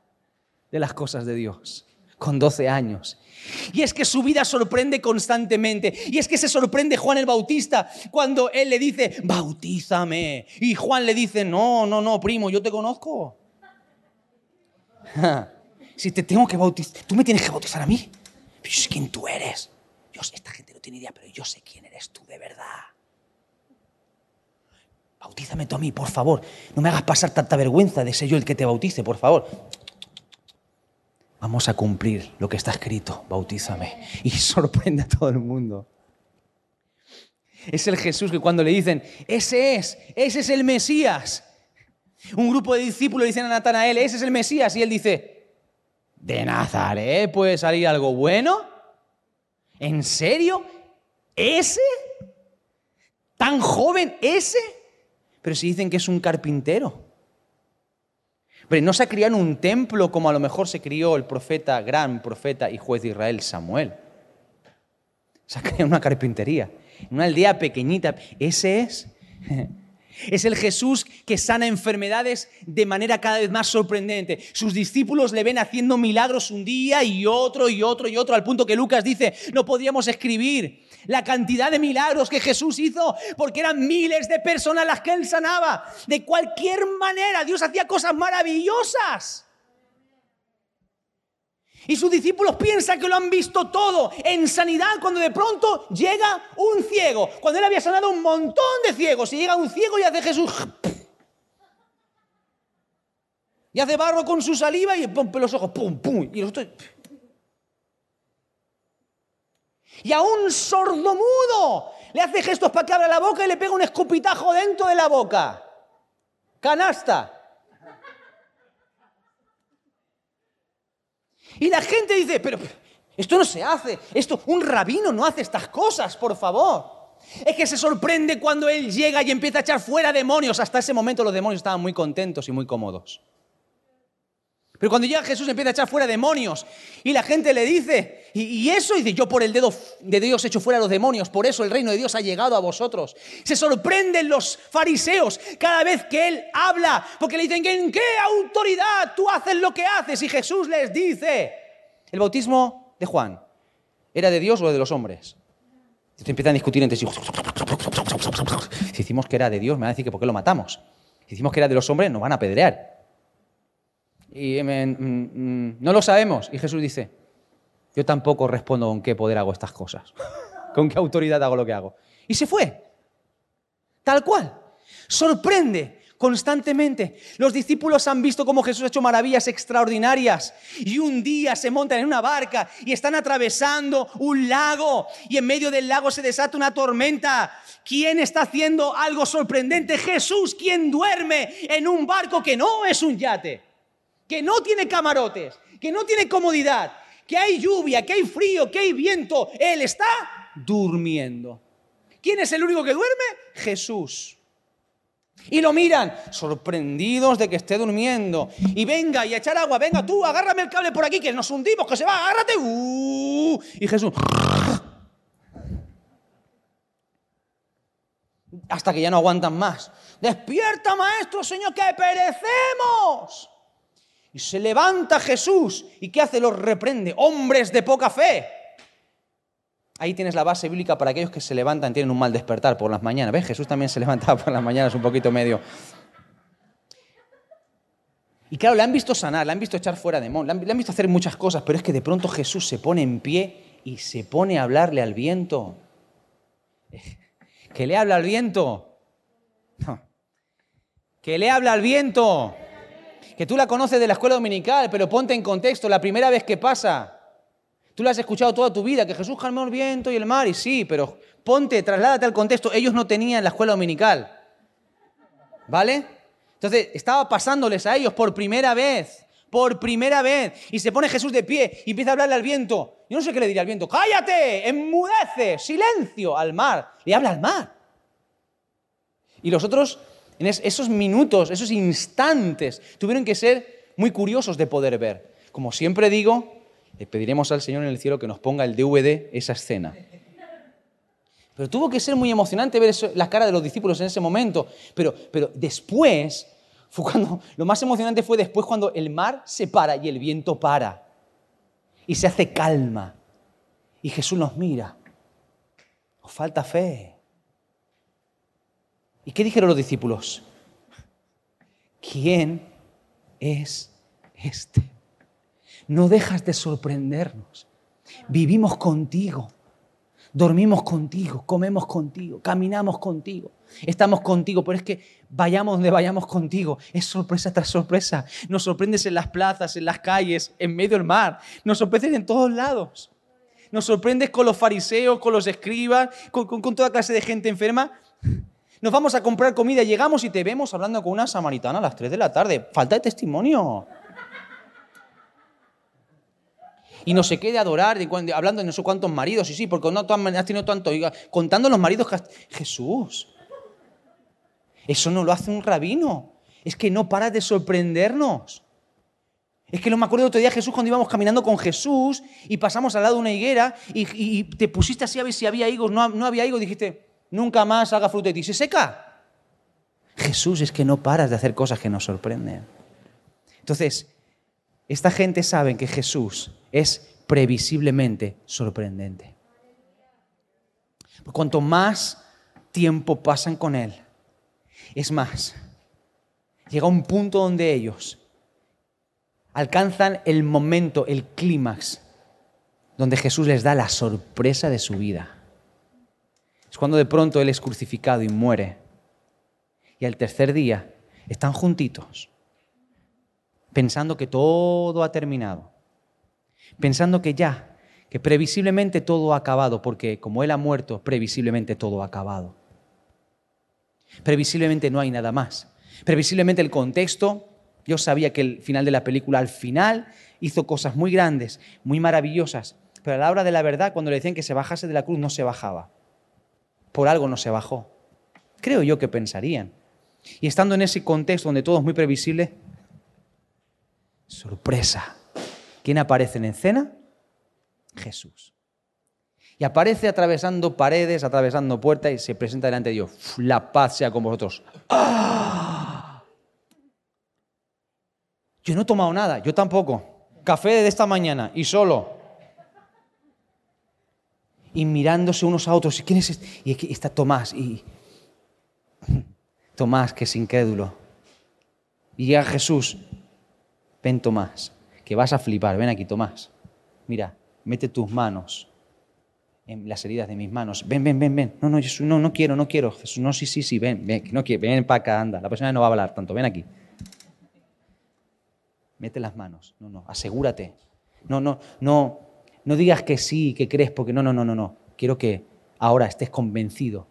de las cosas de Dios, con 12 años. Y es que su vida sorprende constantemente. Y es que se sorprende Juan el Bautista cuando él le dice, bautízame. Y Juan le dice, no, no, no, primo, yo te conozco. si te tengo que bautizar, tú me tienes que bautizar a mí. Yo sé quién tú eres. Yo esta gente no tiene idea, pero yo sé quién eres tú de verdad. Bautízame tú a mí, por favor. No me hagas pasar tanta vergüenza de ser yo el que te bautice, por favor. Vamos a cumplir lo que está escrito, bautízame. Y sorprende a todo el mundo. Es el Jesús que cuando le dicen, ese es, ese es el Mesías, un grupo de discípulos dicen a Natanael, ese es el Mesías, y él dice, ¿de Nazaret puede salir algo bueno? ¿En serio? ¿Ese? ¿Tan joven ese? Pero si dicen que es un carpintero. Pero no se criado en un templo como a lo mejor se crió el profeta, gran profeta y juez de Israel, Samuel. Se criado en una carpintería, en una aldea pequeñita. Ese es. Es el Jesús que sana enfermedades de manera cada vez más sorprendente. Sus discípulos le ven haciendo milagros un día y otro y otro y otro, al punto que Lucas dice, no podríamos escribir la cantidad de milagros que Jesús hizo, porque eran miles de personas las que él sanaba. De cualquier manera, Dios hacía cosas maravillosas. Y sus discípulos piensan que lo han visto todo en sanidad cuando de pronto llega un ciego. Cuando él había sanado un montón de ciegos y llega un ciego y hace Jesús... Y hace barro con su saliva y pompe los ojos. Pum, pum. Y, y a un sordomudo le hace gestos para que abra la boca y le pega un escupitajo dentro de la boca. Canasta. Y la gente dice, pero esto no se hace, esto, un rabino no hace estas cosas, por favor. Es que se sorprende cuando él llega y empieza a echar fuera demonios. Hasta ese momento los demonios estaban muy contentos y muy cómodos. Pero cuando llega Jesús empieza a echar fuera demonios y la gente le dice, y, eso dice, yo por el dedo de Dios echo fuera los demonios, por eso el reino de Dios ha llegado a vosotros. Se sorprenden los fariseos cada vez que él habla, porque le dicen, ¿en qué autoridad tú haces lo que haces? Y Jesús les dice, el bautismo de Juan, ¿era de Dios o de los hombres? Entonces empiezan a discutir entre sí. Si decimos que era de Dios, me van a decir que por qué lo matamos. Si decimos que era de los hombres, nos van a apedrear. Y mm, mm, no lo sabemos. Y Jesús dice, yo tampoco respondo con qué poder hago estas cosas, con qué autoridad hago lo que hago. Y se fue. Tal cual. Sorprende constantemente. Los discípulos han visto cómo Jesús ha hecho maravillas extraordinarias y un día se montan en una barca y están atravesando un lago y en medio del lago se desata una tormenta. ¿Quién está haciendo algo sorprendente? Jesús, quien duerme en un barco que no es un yate que no tiene camarotes, que no tiene comodidad, que hay lluvia, que hay frío, que hay viento. Él está durmiendo. ¿Quién es el único que duerme? Jesús. Y lo miran, sorprendidos de que esté durmiendo. Y venga, y echar agua, venga tú, agárrame el cable por aquí, que nos hundimos, que se va, agárrate. Uh, y Jesús. Hasta que ya no aguantan más. Despierta, maestro, Señor, que perecemos. Y se levanta Jesús. ¿Y qué hace? Los reprende. Hombres de poca fe. Ahí tienes la base bíblica para aquellos que se levantan, tienen un mal despertar por las mañanas. ¿Ves? Jesús también se levantaba por las mañanas un poquito medio. Y claro, le han visto sanar, le han visto echar fuera demonios, le han visto hacer muchas cosas, pero es que de pronto Jesús se pone en pie y se pone a hablarle al viento. ¿Que le habla al viento? No. ¿Que le habla al viento? Que tú la conoces de la escuela dominical, pero ponte en contexto, la primera vez que pasa. Tú la has escuchado toda tu vida, que Jesús calmó el viento y el mar, y sí, pero ponte, trasládate al contexto. Ellos no tenían la escuela dominical. ¿Vale? Entonces, estaba pasándoles a ellos por primera vez. Por primera vez. Y se pone Jesús de pie y empieza a hablarle al viento. Yo no sé qué le diría al viento. Cállate, enmudece, silencio al mar. Le habla al mar. Y los otros, en esos minutos, esos instantes, tuvieron que ser muy curiosos de poder ver. Como siempre digo, le pediremos al Señor en el cielo que nos ponga el DVD esa escena. Pero tuvo que ser muy emocionante ver la cara de los discípulos en ese momento. Pero, pero después, fue cuando, lo más emocionante fue después cuando el mar se para y el viento para. Y se hace calma. Y Jesús nos mira. Os falta fe. ¿Y qué dijeron los discípulos? ¿Quién es este? No dejas de sorprendernos. Vivimos contigo. Dormimos contigo, comemos contigo, caminamos contigo, estamos contigo, pero es que vayamos donde vayamos contigo, es sorpresa tras sorpresa. Nos sorprendes en las plazas, en las calles, en medio del mar, nos sorprendes en todos lados. Nos sorprendes con los fariseos, con los escribas, con, con toda clase de gente enferma. Nos vamos a comprar comida, llegamos y te vemos hablando con una samaritana a las 3 de la tarde. Falta de testimonio y no se quede adorar, hablando de no sé cuántos maridos, y sí, porque no has tenido tanto, contando los maridos que Jesús, eso no lo hace un rabino, es que no para de sorprendernos. Es que no me acuerdo otro día Jesús cuando íbamos caminando con Jesús y pasamos al lado de una higuera y, te pusiste así a ver si había higos, no, no había higos, dijiste, nunca más haga fruto de ti, se seca. Jesús es que no paras de hacer cosas que nos sorprenden. Entonces, esta gente sabe que Jesús es previsiblemente sorprendente. Cuanto más tiempo pasan con Él, es más, llega un punto donde ellos alcanzan el momento, el clímax, donde Jesús les da la sorpresa de su vida. Es cuando de pronto Él es crucificado y muere. Y al tercer día están juntitos, pensando que todo ha terminado pensando que ya, que previsiblemente todo ha acabado, porque como Él ha muerto, previsiblemente todo ha acabado. Previsiblemente no hay nada más. Previsiblemente el contexto, yo sabía que el final de la película al final hizo cosas muy grandes, muy maravillosas, pero a la hora de la verdad, cuando le decían que se bajase de la cruz, no se bajaba. Por algo no se bajó. Creo yo que pensarían. Y estando en ese contexto donde todo es muy previsible, sorpresa ¿Quién aparece en escena? Jesús. Y aparece atravesando paredes, atravesando puertas y se presenta delante de Dios. La paz sea con vosotros. ¡Ah! Yo no he tomado nada, yo tampoco. Café de esta mañana y solo. Y mirándose unos a otros. ¿Quién es este? Y aquí está Tomás. Y Tomás, que es incrédulo. Y llega Jesús. Ven, Tomás que vas a flipar. Ven aquí, Tomás. Mira, mete tus manos en las heridas de mis manos. Ven, ven, ven, ven. No, no, Jesús, no, no quiero, no quiero. Jesús, no, sí, sí, sí, ven, ven, no quiero, ven para acá, anda. La persona no va a hablar tanto, ven aquí. Mete las manos. No, no, asegúrate. No, no, no, no digas que sí, que crees, porque no, no, no, no, no. Quiero que ahora estés convencido.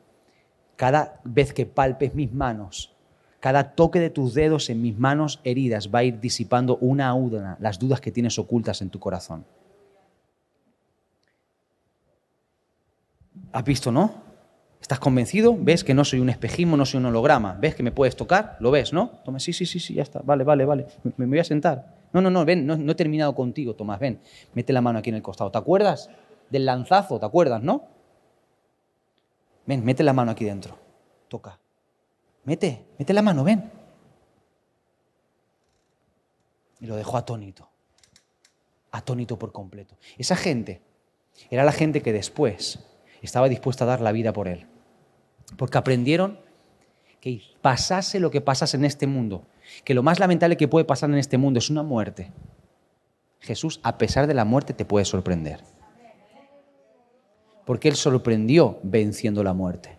Cada vez que palpes mis manos, cada toque de tus dedos en mis manos heridas va a ir disipando una a una las dudas que tienes ocultas en tu corazón. ¿Has visto, no? ¿Estás convencido? ¿Ves que no soy un espejismo, no soy un holograma? ¿Ves que me puedes tocar? ¿Lo ves, no? Sí, sí, sí, sí, ya está. Vale, vale, vale. Me, voy a sentar. No, no, no, ven, no, no he terminado contigo, Tomás, ven. Mete la mano aquí en el costado. ¿Te acuerdas del lanzazo? ¿Te acuerdas, no? Ven, mete la mano aquí dentro. Toca. Mete, mete la mano, ven. Y lo dejó atónito. Atónito por completo. Esa gente era la gente que después estaba dispuesta a dar la vida por él. Porque aprendieron que pasase lo que pasase en este mundo, que lo más lamentable que puede pasar en este mundo es una muerte. Jesús, a pesar de la muerte, te puede sorprender. Porque Él sorprendió venciendo la muerte.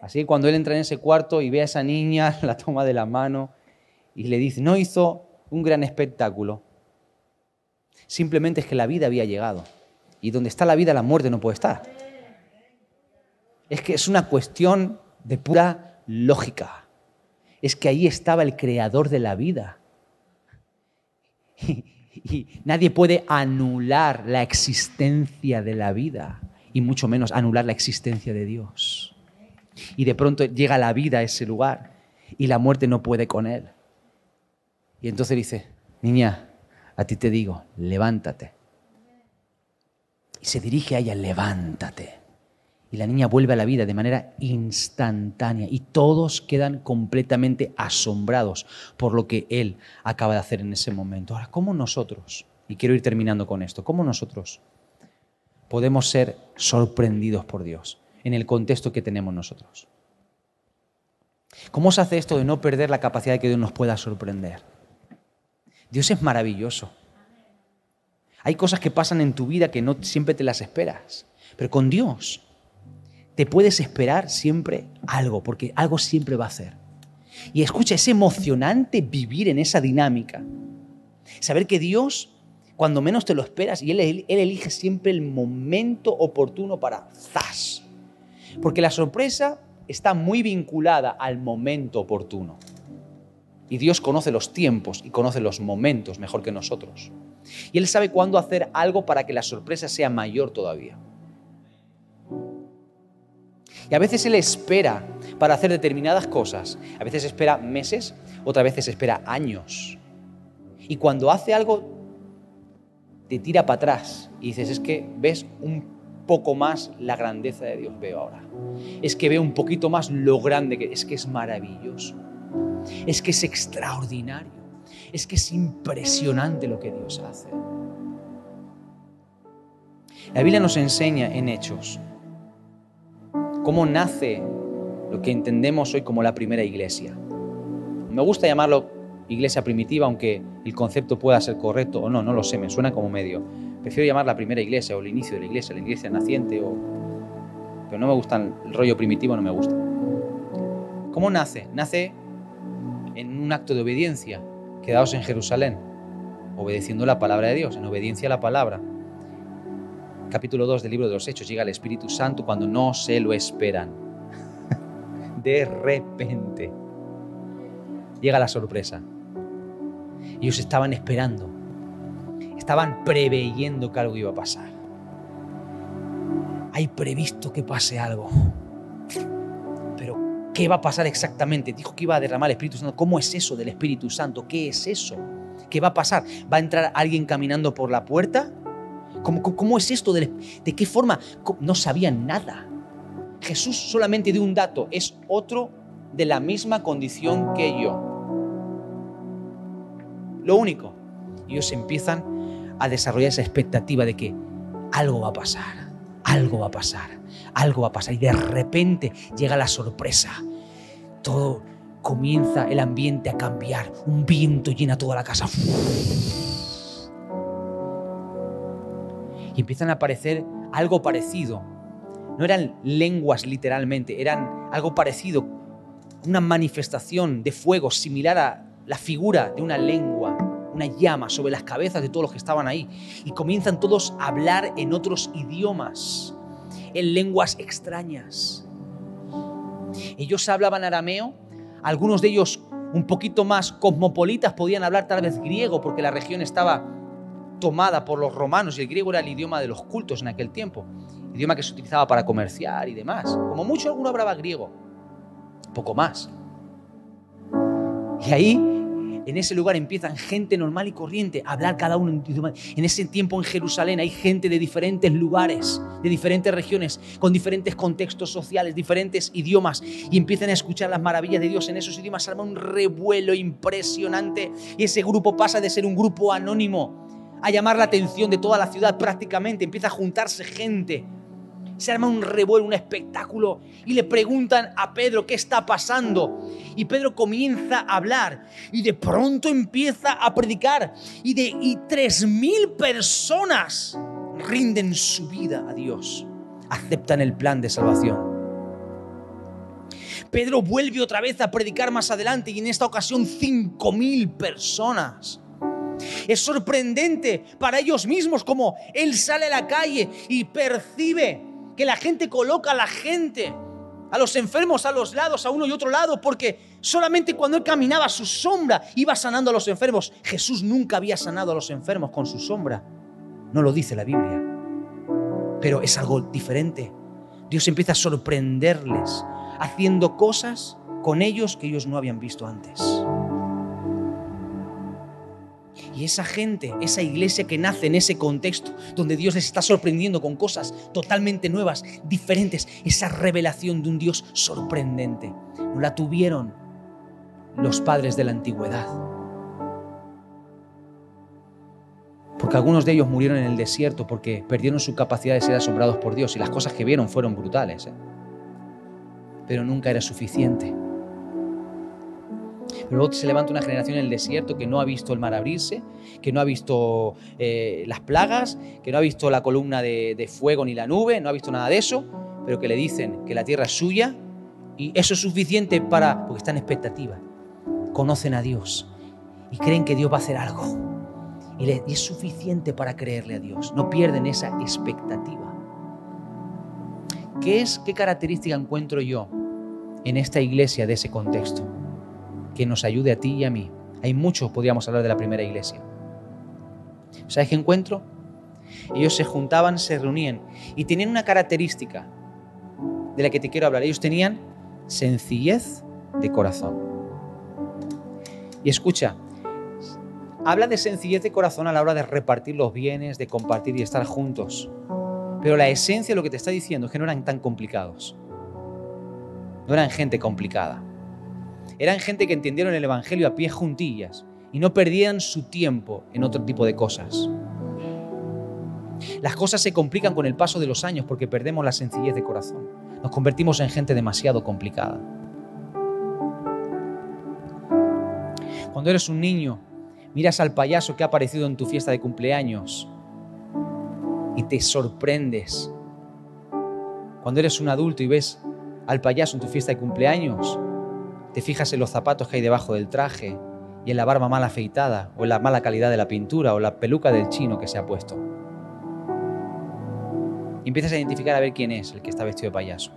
Así que cuando él entra en ese cuarto y ve a esa niña, la toma de la mano y le dice, no hizo un gran espectáculo, simplemente es que la vida había llegado. Y donde está la vida, la muerte no puede estar. Es que es una cuestión de pura lógica. Es que ahí estaba el creador de la vida. y nadie puede anular la existencia de la vida y mucho menos anular la existencia de Dios. Y de pronto llega la vida a ese lugar y la muerte no puede con él. Y entonces dice, niña, a ti te digo, levántate. Y se dirige a ella, levántate. Y la niña vuelve a la vida de manera instantánea y todos quedan completamente asombrados por lo que él acaba de hacer en ese momento. Ahora, ¿cómo nosotros, y quiero ir terminando con esto, cómo nosotros podemos ser sorprendidos por Dios en el contexto que tenemos nosotros? ¿Cómo se hace esto de no perder la capacidad de que Dios nos pueda sorprender? Dios es maravilloso. Hay cosas que pasan en tu vida que no siempre te las esperas, pero con Dios te puedes esperar siempre algo, porque algo siempre va a hacer. Y escucha, es emocionante vivir en esa dinámica. Saber que Dios, cuando menos te lo esperas, y Él, él elige siempre el momento oportuno para ¡zas! Porque la sorpresa está muy vinculada al momento oportuno. Y Dios conoce los tiempos y conoce los momentos mejor que nosotros. Y Él sabe cuándo hacer algo para que la sorpresa sea mayor todavía. Y a veces Él espera para hacer determinadas cosas. A veces espera meses, otras veces espera años. Y cuando hace algo, te tira para atrás y dices, es que ves un poco más la grandeza de Dios, veo ahora. Es que veo un poquito más lo grande que es, que es maravilloso. Es que es extraordinario. Es que es impresionante lo que Dios hace. La Biblia nos enseña en Hechos cómo nace lo que entendemos hoy como la primera iglesia. Me gusta llamarlo iglesia primitiva, aunque el concepto pueda ser correcto o no, no lo sé, me suena como medio. Prefiero llamar la primera iglesia o el inicio de la iglesia, la iglesia naciente, o... pero no me gusta el rollo primitivo, no me gusta. ¿Cómo nace? Nace en un acto de obediencia, quedados en Jerusalén, obedeciendo la palabra de Dios, en obediencia a la palabra. Capítulo 2 del libro de los Hechos, llega el Espíritu Santo cuando no se lo esperan. de repente llega la sorpresa. Ellos estaban esperando, estaban preveyendo que algo iba a pasar. Hay previsto que pase algo. ¿Qué va a pasar exactamente? Dijo que iba a derramar el Espíritu Santo. ¿Cómo es eso del Espíritu Santo? ¿Qué es eso? ¿Qué va a pasar? ¿Va a entrar alguien caminando por la puerta? ¿Cómo, es esto? ¿De, ¿De qué forma? No sabían nada. Jesús solamente dio un dato. Es otro de la misma condición que yo. Lo único. Ellos empiezan a desarrollar esa expectativa de que algo va a pasar algo va a pasar, algo va a pasar. Y de repente llega la sorpresa. Todo comienza el ambiente a cambiar. Un viento llena toda la casa. Y empiezan a aparecer algo parecido. No eran lenguas literalmente, eran algo parecido. Una manifestación de fuego similar a la figura de una lengua una llama sobre las cabezas de todos los que estaban ahí. Y comienzan todos a hablar en otros idiomas, en lenguas extrañas. Ellos hablaban arameo, algunos de ellos un poquito más cosmopolitas podían hablar tal vez griego porque la región estaba tomada por los romanos y el griego era el idioma de los cultos en aquel tiempo, idioma que se utilizaba para comerciar y demás. Como mucho alguno hablaba griego, poco más. Y ahí en ese lugar empiezan gente normal y corriente a hablar cada uno en idioma. En ese tiempo en Jerusalén hay gente de diferentes lugares, de diferentes regiones, con diferentes contextos sociales, diferentes idiomas, y empiezan a escuchar las maravillas de Dios en esos idiomas. Arma un revuelo impresionante y ese grupo pasa de ser un grupo anónimo a llamar la atención de toda la ciudad prácticamente. Empieza a juntarse gente se arma un revuelo, un espectáculo y le preguntan a Pedro qué está pasando. Y Pedro comienza a hablar y de pronto empieza a predicar y de y tres mil personas rinden su vida a Dios, aceptan el plan de salvación. Pedro vuelve otra vez a predicar más adelante y en esta ocasión cinco mil personas. Es sorprendente para ellos mismos como él sale a la calle y percibe que la gente coloca a la gente, a los enfermos a los lados, a uno y otro lado, porque Solamente cuando él caminaba su sombra iba sanando a los enfermos. Jesús nunca había sanado a los enfermos con su sombra. No lo dice la Biblia. Pero es algo diferente. Dios empieza a sorprenderles haciendo cosas con ellos que ellos no habían visto antes. Y esa gente, esa iglesia que nace en ese contexto, donde Dios les está sorprendiendo con cosas totalmente nuevas, diferentes, esa revelación de un Dios sorprendente, no la tuvieron los padres de la antigüedad. Porque algunos de ellos murieron en el desierto porque perdieron su capacidad de ser asombrados por Dios y las cosas que vieron fueron brutales. ¿eh? Pero nunca era suficiente. Pero luego se levanta una generación en el desierto que no ha visto el mar abrirse, que no ha visto eh, las plagas, que no ha visto la columna de, fuego ni la nube, no ha visto nada de eso, pero que le dicen que la tierra es suya y eso es suficiente para, porque está en expectativa, conocen a Dios y creen que Dios va a hacer algo. Y, es suficiente para creerle a Dios. No pierden esa expectativa. ¿Qué es, qué característica encuentro yo en esta iglesia de ese contexto? Que nos ayude a ti y a mí. Hay muchos, podríamos hablar de la primera iglesia. ¿Sabes qué encuentro? Ellos se juntaban, se reunían y tenían una característica de la que te quiero hablar. Ellos tenían sencillez de corazón. Y escucha, habla de sencillez de corazón a la hora de repartir los bienes, de compartir y estar juntos. Pero la esencia de lo que te está diciendo es que no eran tan complicados. No eran gente complicada. Eran gente que entendieron el Evangelio a pie juntillas y no perdían su tiempo en otro tipo de cosas. Las cosas se complican con el paso de los años porque perdemos la sencillez de corazón. Nos convertimos en gente demasiado complicada. Cuando eres un niño, miras al payaso que ha aparecido en tu fiesta de cumpleaños y te sorprendes. Cuando eres un adulto y ves al payaso en tu fiesta de cumpleaños, te fijas en los zapatos que hay debajo del traje y en la barba mal afeitada o en la mala calidad de la pintura o la peluca del chino que se ha puesto. Y empiezas a identificar a ver quién es el que está vestido de payaso.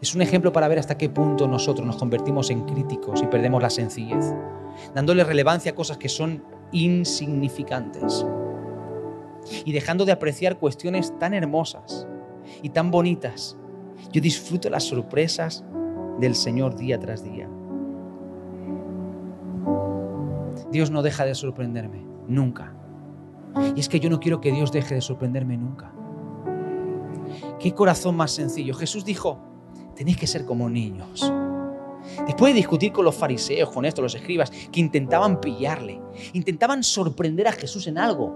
Es un ejemplo para ver hasta qué punto nosotros nos convertimos en críticos y perdemos la sencillez, dándole relevancia a cosas que son insignificantes y dejando de apreciar cuestiones tan hermosas y tan bonitas. Yo disfruto las sorpresas del Señor día tras día. Dios no deja de sorprenderme, nunca. Y es que yo no quiero que Dios deje de sorprenderme nunca. Qué corazón más sencillo. Jesús dijo, tenéis que ser como niños. Después de discutir con los fariseos, con esto, los escribas, que intentaban pillarle, intentaban sorprender a Jesús en algo,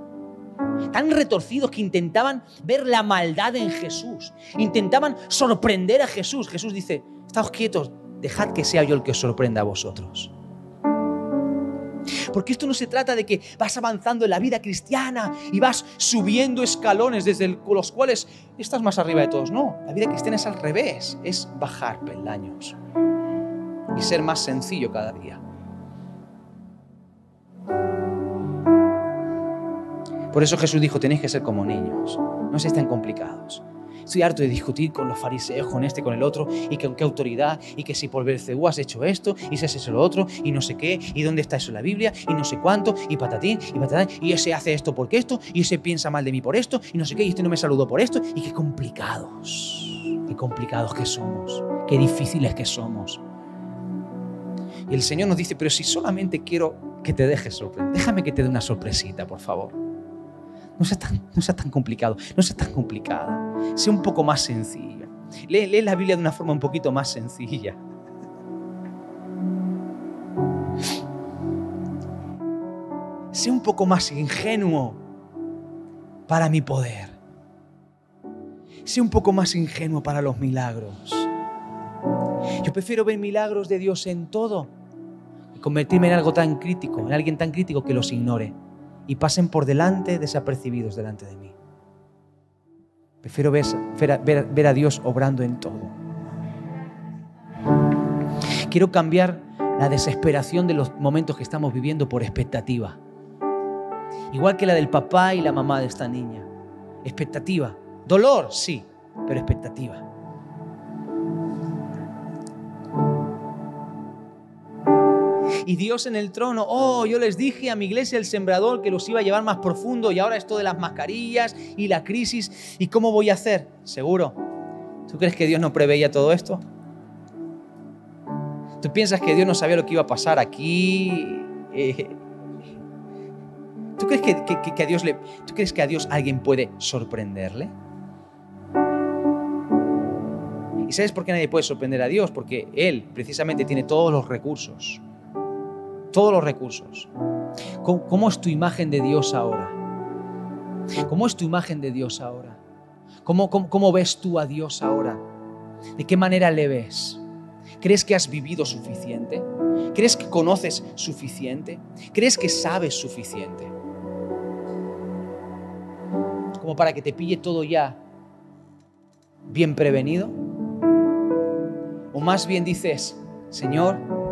tan retorcidos que intentaban ver la maldad en Jesús, intentaban sorprender a Jesús. Jesús dice, estáos quietos, dejad que sea yo el que os sorprenda a vosotros. Porque esto no se trata de que vas avanzando en la vida cristiana y vas subiendo escalones desde los cuales estás más arriba de todos. No, la vida cristiana es al revés, es bajar peldaños y ser más sencillo cada día. Por eso Jesús dijo, tenéis que ser como niños, no seáis tan complicados. Estoy harto de discutir con los fariseos, con este, con el otro, y con qué autoridad, y que si por Belcebú has hecho esto, y si has hecho lo otro, y no sé qué, y dónde está eso en la Biblia, y no sé cuánto, y patatín, y patatán, y ese hace esto porque esto, y ese piensa mal de mí por esto, y no sé qué, y este no me saludó por esto, y qué complicados, qué complicados que somos, qué difíciles que somos. Y el Señor nos dice, pero si solamente quiero que te dejes sorprender, déjame que te dé una sorpresita, por favor. No sea tan, no sea tan complicado, no sea tan complicada. Sea un poco más sencilla. Lee, lee la Biblia de una forma un poquito más sencilla. Sea un poco más ingenuo para mi poder. Sea un poco más ingenuo para los milagros. Yo prefiero ver milagros de Dios en todo y convertirme en algo tan crítico, en alguien tan crítico que los ignore y pasen por delante desapercibidos delante de mí. Prefiero ver, a Dios obrando en todo. Quiero cambiar la desesperación de los momentos que estamos viviendo por expectativa. Igual que la del papá y la mamá de esta niña. Expectativa. Dolor, sí, pero expectativa. Y Dios en el trono. Oh, yo les dije a mi iglesia el sembrador que los iba a llevar más profundo y ahora esto de las mascarillas y la crisis. ¿Y cómo voy a hacer? Seguro. ¿Tú crees que Dios no preveía todo esto? ¿Tú piensas que Dios no sabía lo que iba a pasar aquí? Eh, ¿Tú crees que, a Dios le, ¿Tú crees que a Dios alguien puede sorprenderle? ¿Y sabes por qué nadie puede sorprender a Dios? Porque Él precisamente tiene todos los recursos. Todos los recursos. ¿Cómo, es tu imagen de Dios ahora? ¿Cómo es tu imagen de Dios ahora? ¿Cómo, cómo ves tú a Dios ahora? ¿De qué manera le ves? ¿Crees que has vivido suficiente? ¿Crees que conoces suficiente? ¿Crees que sabes suficiente? Como para que te pille todo ya bien prevenido. O más bien dices, Señor,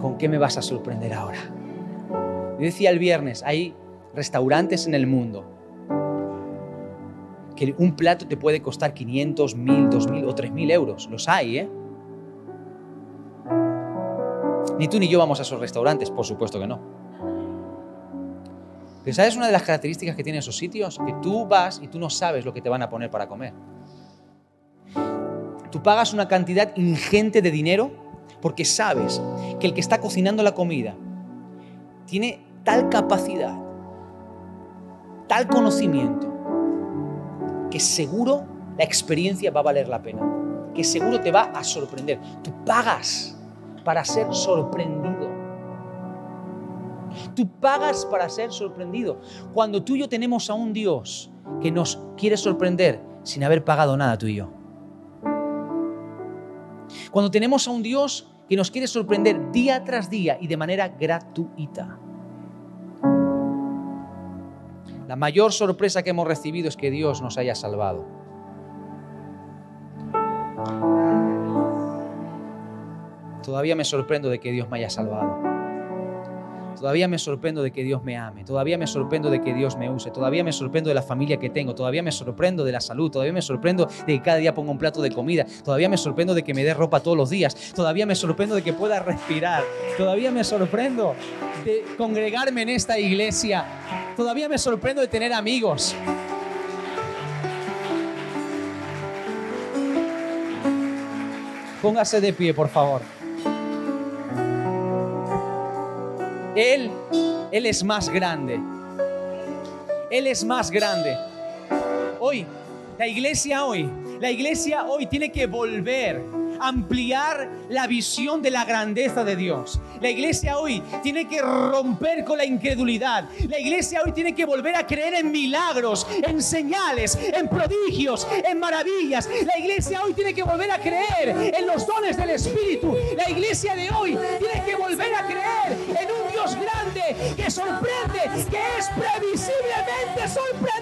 ¿con qué me vas a sorprender ahora? Yo decía el viernes, hay restaurantes en el mundo que un plato te puede costar 500, 1000, 2000 o 3000 euros. Los hay, ¿eh? Ni tú ni yo vamos a esos restaurantes, por supuesto que no. Pero ¿sabes una de las características que tienen esos sitios? Que tú vas y tú no sabes lo que te van a poner para comer. Tú pagas una cantidad ingente de dinero porque sabes que el que está cocinando la comida tiene tal capacidad, tal conocimiento, que seguro la experiencia va a valer la pena, que seguro te va a sorprender. Tú pagas para ser sorprendido. Tú pagas para ser sorprendido. Cuando tú y yo tenemos a un Dios que nos quiere sorprender sin haber pagado nada tú y yo. Cuando tenemos a un Dios que nos quiere sorprender día tras día y de manera gratuita. La mayor sorpresa que hemos recibido es que Dios nos haya salvado. Todavía me sorprendo de que Dios me haya salvado. Todavía me sorprendo de que Dios me ame. Todavía me sorprendo de que Dios me use. Todavía me sorprendo de la familia que tengo. Todavía me sorprendo de la salud. Todavía me sorprendo de que cada día ponga un plato de comida. Todavía me sorprendo de que me dé ropa todos los días. Todavía me sorprendo de que pueda respirar. Todavía me sorprendo de congregarme en esta iglesia. Todavía me sorprendo de tener amigos. Póngase de pie, por favor. Él, Él es más grande. Él es más grande. Hoy, la iglesia hoy, la iglesia hoy tiene que volver ampliar la visión de la grandeza de Dios. La iglesia hoy tiene que romper con la incredulidad. La iglesia hoy tiene que volver a creer en milagros, en señales, en prodigios, en maravillas. La iglesia hoy tiene que volver a creer en los dones del Espíritu. La iglesia de hoy tiene que volver a creer en un Dios grande que sorprende, que es previsiblemente sorprendente.